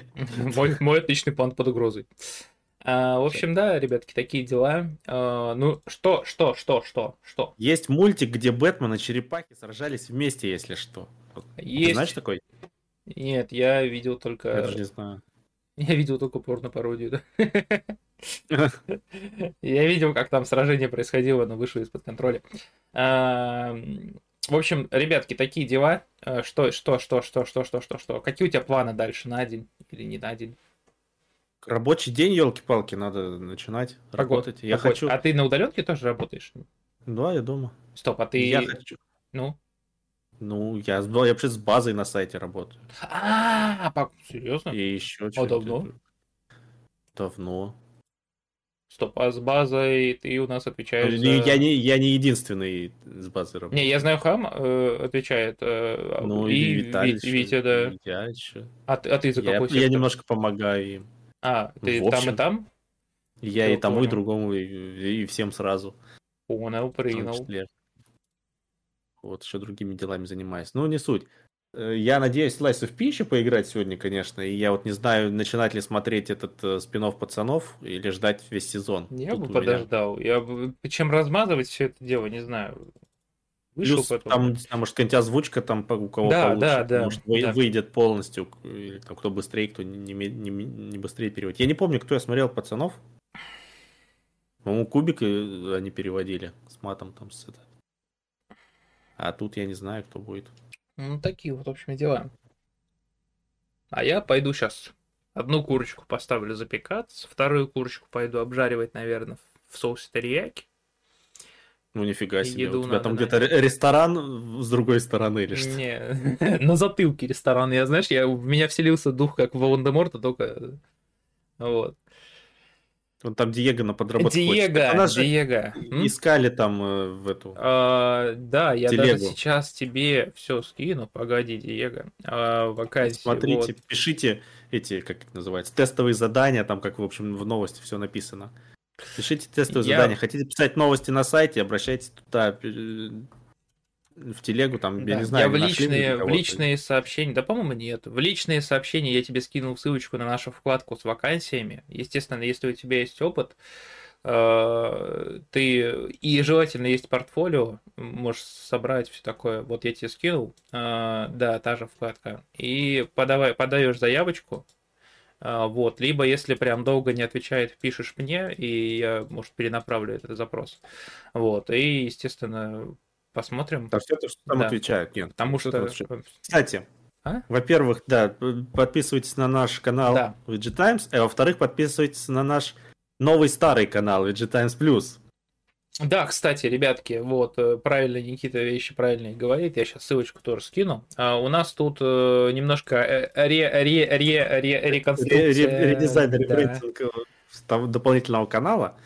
Мой, мой отличный план под угрозой. А, в общем, да, ребятки, такие дела. А, ну, что, что, что, что, что? Есть мультик, где Бэтмен и черепахи сражались вместе, если что. Вот Ты Есть. знаешь такой? Нет, я видел только... Я даже не знаю. <laughs> Я видел только порно-пародию, да. <laughs> <laughs> Я видел, как там сражение происходило, но вышло из-под контроля. А, В общем, ребятки, такие дела. А, Что, что, что, что, что, что, что, что? Какие у тебя планы дальше на день или не на день? Рабочий день, елки-палки, надо начинать работать. Я Какой? хочу. А ты на удаленке тоже работаешь? Да, я дома. Стоп, а ты... Я хочу. Ну? Ну, я, я вообще с базой на сайте работаю. А, пап, серьезно? И еще А давно? Давно. Стоп, а с базой ты у нас отвечаешь Не- за- Я, не, я не единственный с базой работаю. Не, я знаю, Хам э, отвечает. э, Ну, и и Виталий. Вит- Витя, да. и Я еще. А ты, а ты за Я, какой я сектор? немножко помогаю им. А, ты В там и общем, там? Я Всё, и тому, и понял. другому, и, и всем сразу. Понял, принял. Вот, еще другими делами занимаюсь. Ну, не суть. Э, Я надеюсь Slice of еще поиграть сегодня, конечно. И я вот не знаю, начинать ли смотреть этот э, спин пацанов или ждать весь сезон. Я Тут бы меня- подождал. Я бы... Чем размазывать все это дело, не знаю. Вышел Плюс потом. там, знаю, может, какая-нибудь озвучка там у кого Да, получше. да, да, Может, да. выйдет полностью. Или там, кто быстрее, кто не, не, не- не быстрее переводит. Я не помню, кто я смотрел пацанов. По-моему, кубик э, они переводили с матом там с это. А тут я не знаю, кто будет. Ну, такие вот, в общем, дела. А я пойду сейчас одну курочку поставлю запекаться, вторую курочку пойду обжаривать, наверное, в соусе терияки. Ну, нифига себе. еду У тебя надо там где-то ре- ресторан с другой стороны или что? Не, <laughs> на затылке ресторан. Я, знаешь, я, в меня вселился дух, как в Волан-де-Морта, только... Вот. Вот там Диего на подработку. Диего, же Диего. Искали там э, в эту... А, да, я даже Телегу. сейчас тебе все скину. Погоди, Диего. А, вакансии, Смотрите, вот. пишите эти, как это называется, тестовые задания, там, как, в общем, в новости все написано. Пишите тестовые Я- задания. Хотите писать новости на сайте, обращайтесь туда, в телегу, там, я Да, не знаю, я в личные, в личные сообщения, да, по-моему, нет. В личные сообщения я тебе скинул ссылочку на нашу вкладку с вакансиями. Естественно, если у тебя есть опыт, э, ты и желательно есть портфолио, можешь собрать все такое. Вот я тебе скинул, э, да, та же вкладка. И подавай, подаешь заявочку. Э, Вот, либо если прям долго не отвечает, пишешь мне, и я, может, перенаправлю этот запрос. Вот, и, естественно, посмотрим. Там что-то, что там Да. отвечают, нет. Потому что отвечают. Кстати, А? во-первых, да, подписывайтесь на наш канал Да. VG Times, а во-вторых, подписывайтесь на наш новый старый канал VG Times Plus. Да, кстати, ребятки, вот, э, правильно Никита вещи правильные говорит, я сейчас ссылочку тоже скину. А, у нас тут э, немножко э, ре, ре, ре, ре, Ре- реконструкция. ре- Редизайн, да. э, там дополнительного канала.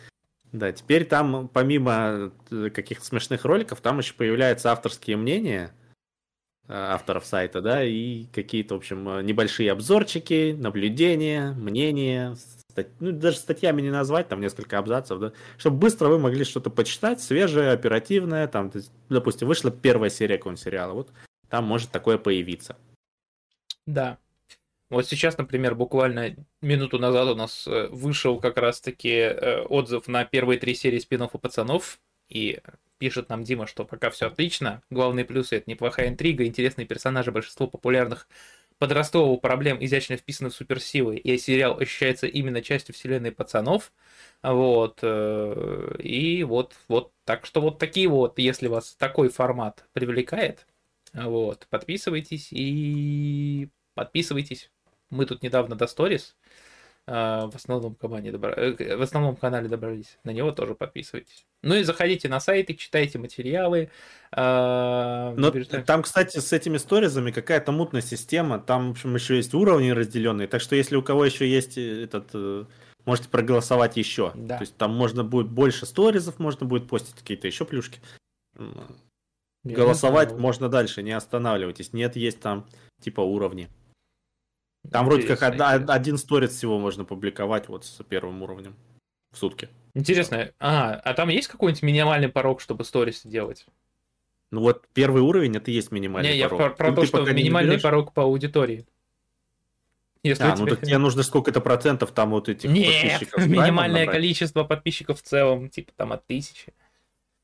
Да, теперь там, помимо э, каких-то смешных роликов, там еще появляются авторские мнения э, авторов сайта, да, и какие-то, в общем, э, небольшие обзорчики, наблюдения, мнения, стать- ну, даже статьями не назвать, там несколько абзацев, да, чтобы быстро вы могли что-то почитать, свежее, оперативное, там, допустим, вышла первая серия какого-нибудь сериала, вот там может такое появиться. Да. Вот сейчас, например, буквально минуту назад у нас э, вышел как раз-таки э, отзыв на первые три серии спин пацанов, и пишет нам Дима, что пока все отлично, главные плюсы это неплохая интрига, интересные персонажи, большинство популярных подросткового проблем изящно вписаны в суперсилы, и сериал ощущается именно частью вселенной пацанов, вот, э, и вот, вот, так что вот такие вот, если вас такой формат привлекает, вот, подписывайтесь и подписывайтесь. Мы тут недавно до сторис в основном команде добра- э, в основном канале добрались. На него тоже подписывайтесь. Ну и заходите на сайты, читайте материалы. э, Но наберите- там, кстати, с этими сторизами какая-то мутная система. Там, в общем, еще есть уровни разделенные. Так что, если у кого еще есть э, этот, э, можете проголосовать еще. Да. То есть там можно будет больше сторизов, можно будет постить какие-то еще плюшки. Я Голосовать можно дальше, не останавливайтесь. Нет, есть там типа уровни. Там вроде как одна- один сторис всего можно публиковать вот с первым уровнем. в сутки. Интересно, а, а там есть какой-нибудь минимальный порог, чтобы сторис делать? Ну вот первый уровень это и есть минимальный Не, я порог. про, про Ну, то, что не минимальный порог по аудитории. Если А, ну тебя- так тебе нужно сколько-то процентов там вот этих Нет, подписчиков. минимальное набрать. количество подписчиков в целом, типа там от тысячи.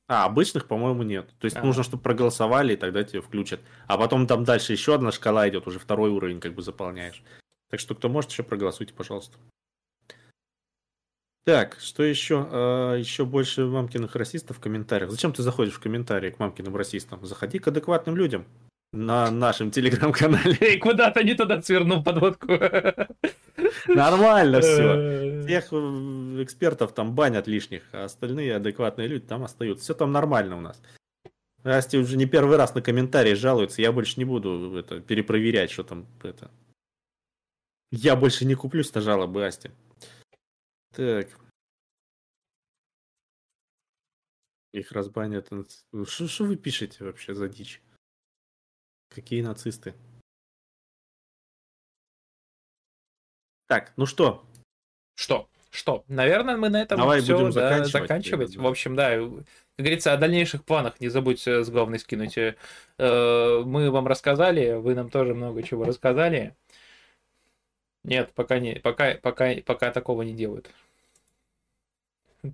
А, обычных, по-моему, нет. То есть А. нужно, чтобы проголосовали, и тогда тебе включат. А потом там дальше еще одна шкала идет, уже второй уровень как бы заполняешь. Так что кто может, еще проголосуйте, пожалуйста. Так, что еще? А, еще больше мамкиных расистов в комментариях. Зачем ты заходишь в комментарии к мамкиным расистам? Заходи к адекватным людям на нашем телеграм-канале. <laughs> Эй, куда-то не туда свернул подводку. Нормально все. Э, Всех э, экспертов там банят лишних, а остальные адекватные люди там остаются. Все там нормально у нас. Асти уже не первый раз на комментарии жалуется. Я больше не буду это перепроверять, что там это. Я больше не куплюсь на жалобы Асти. Так. Их разбанят. что вы пишете вообще за дичь? Какие нацисты? Так, ну что, Что? Что? Наверное, мы на этом Давай все будем заканчивать, заканчивать. наверное, В да. общем, да, как говорится, о дальнейших планах не забудь э, с главной скинуть. Э, Мы вам рассказали, вы нам тоже много чего рассказали. Нет, пока не, пока, пока, пока такого не делают.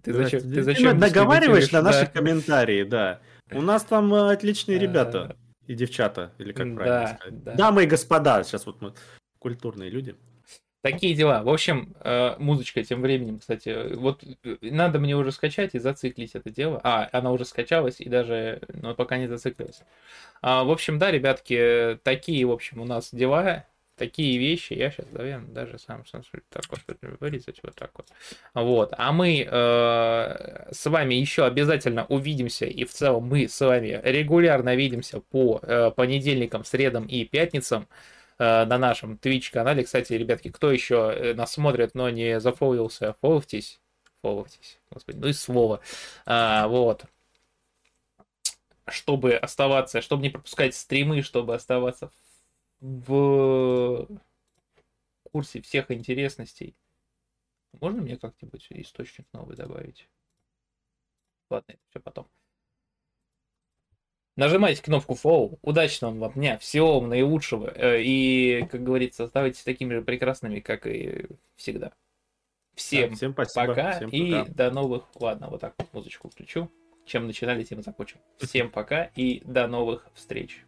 Ты зачем? Да, Ты ты зачем наговариваешь на дискриминируешь? наши Да. комментарии, да. У нас там э, отличные ребята и девчата, или как да, правильно сказать. да. Дамы и господа, сейчас вот мы культурные люди. Такие дела. В общем, э, музычка тем временем, кстати, вот э, надо мне уже скачать и зациклить это дело. А, она уже скачалась и даже, но пока не зациклилась. А, в общем, да, ребятки, такие, в общем, у нас дела, такие вещи. Я сейчас, наверное, даже сам, так вот вырезать вот так вот. Вот. А мы э, с вами еще обязательно увидимся, и в целом мы с вами регулярно видимся по э, понедельникам, средам и пятницам э, на нашем Twitch-канале. Кстати, ребятки, кто еще э, нас смотрит, но не зафоловился, фоловьтесь. Фоловьтесь, господи, ну и слово. А, вот. Чтобы оставаться, чтобы не пропускать стримы, чтобы оставаться в курсе всех интересностей. Можно мне как-нибудь источник новый добавить? Ладно, все потом. Нажимайте кнопку follow. Удачного вам дня, всего вам наилучшего. э, И, как говорится, оставайтесь такими же прекрасными, как и всегда. Всем Да, всем спасибо. пока всем и пока. до новых... Ладно, вот так музычку включу. Чем начинали, тем и закончим. <laughs> Всем пока и до новых встреч.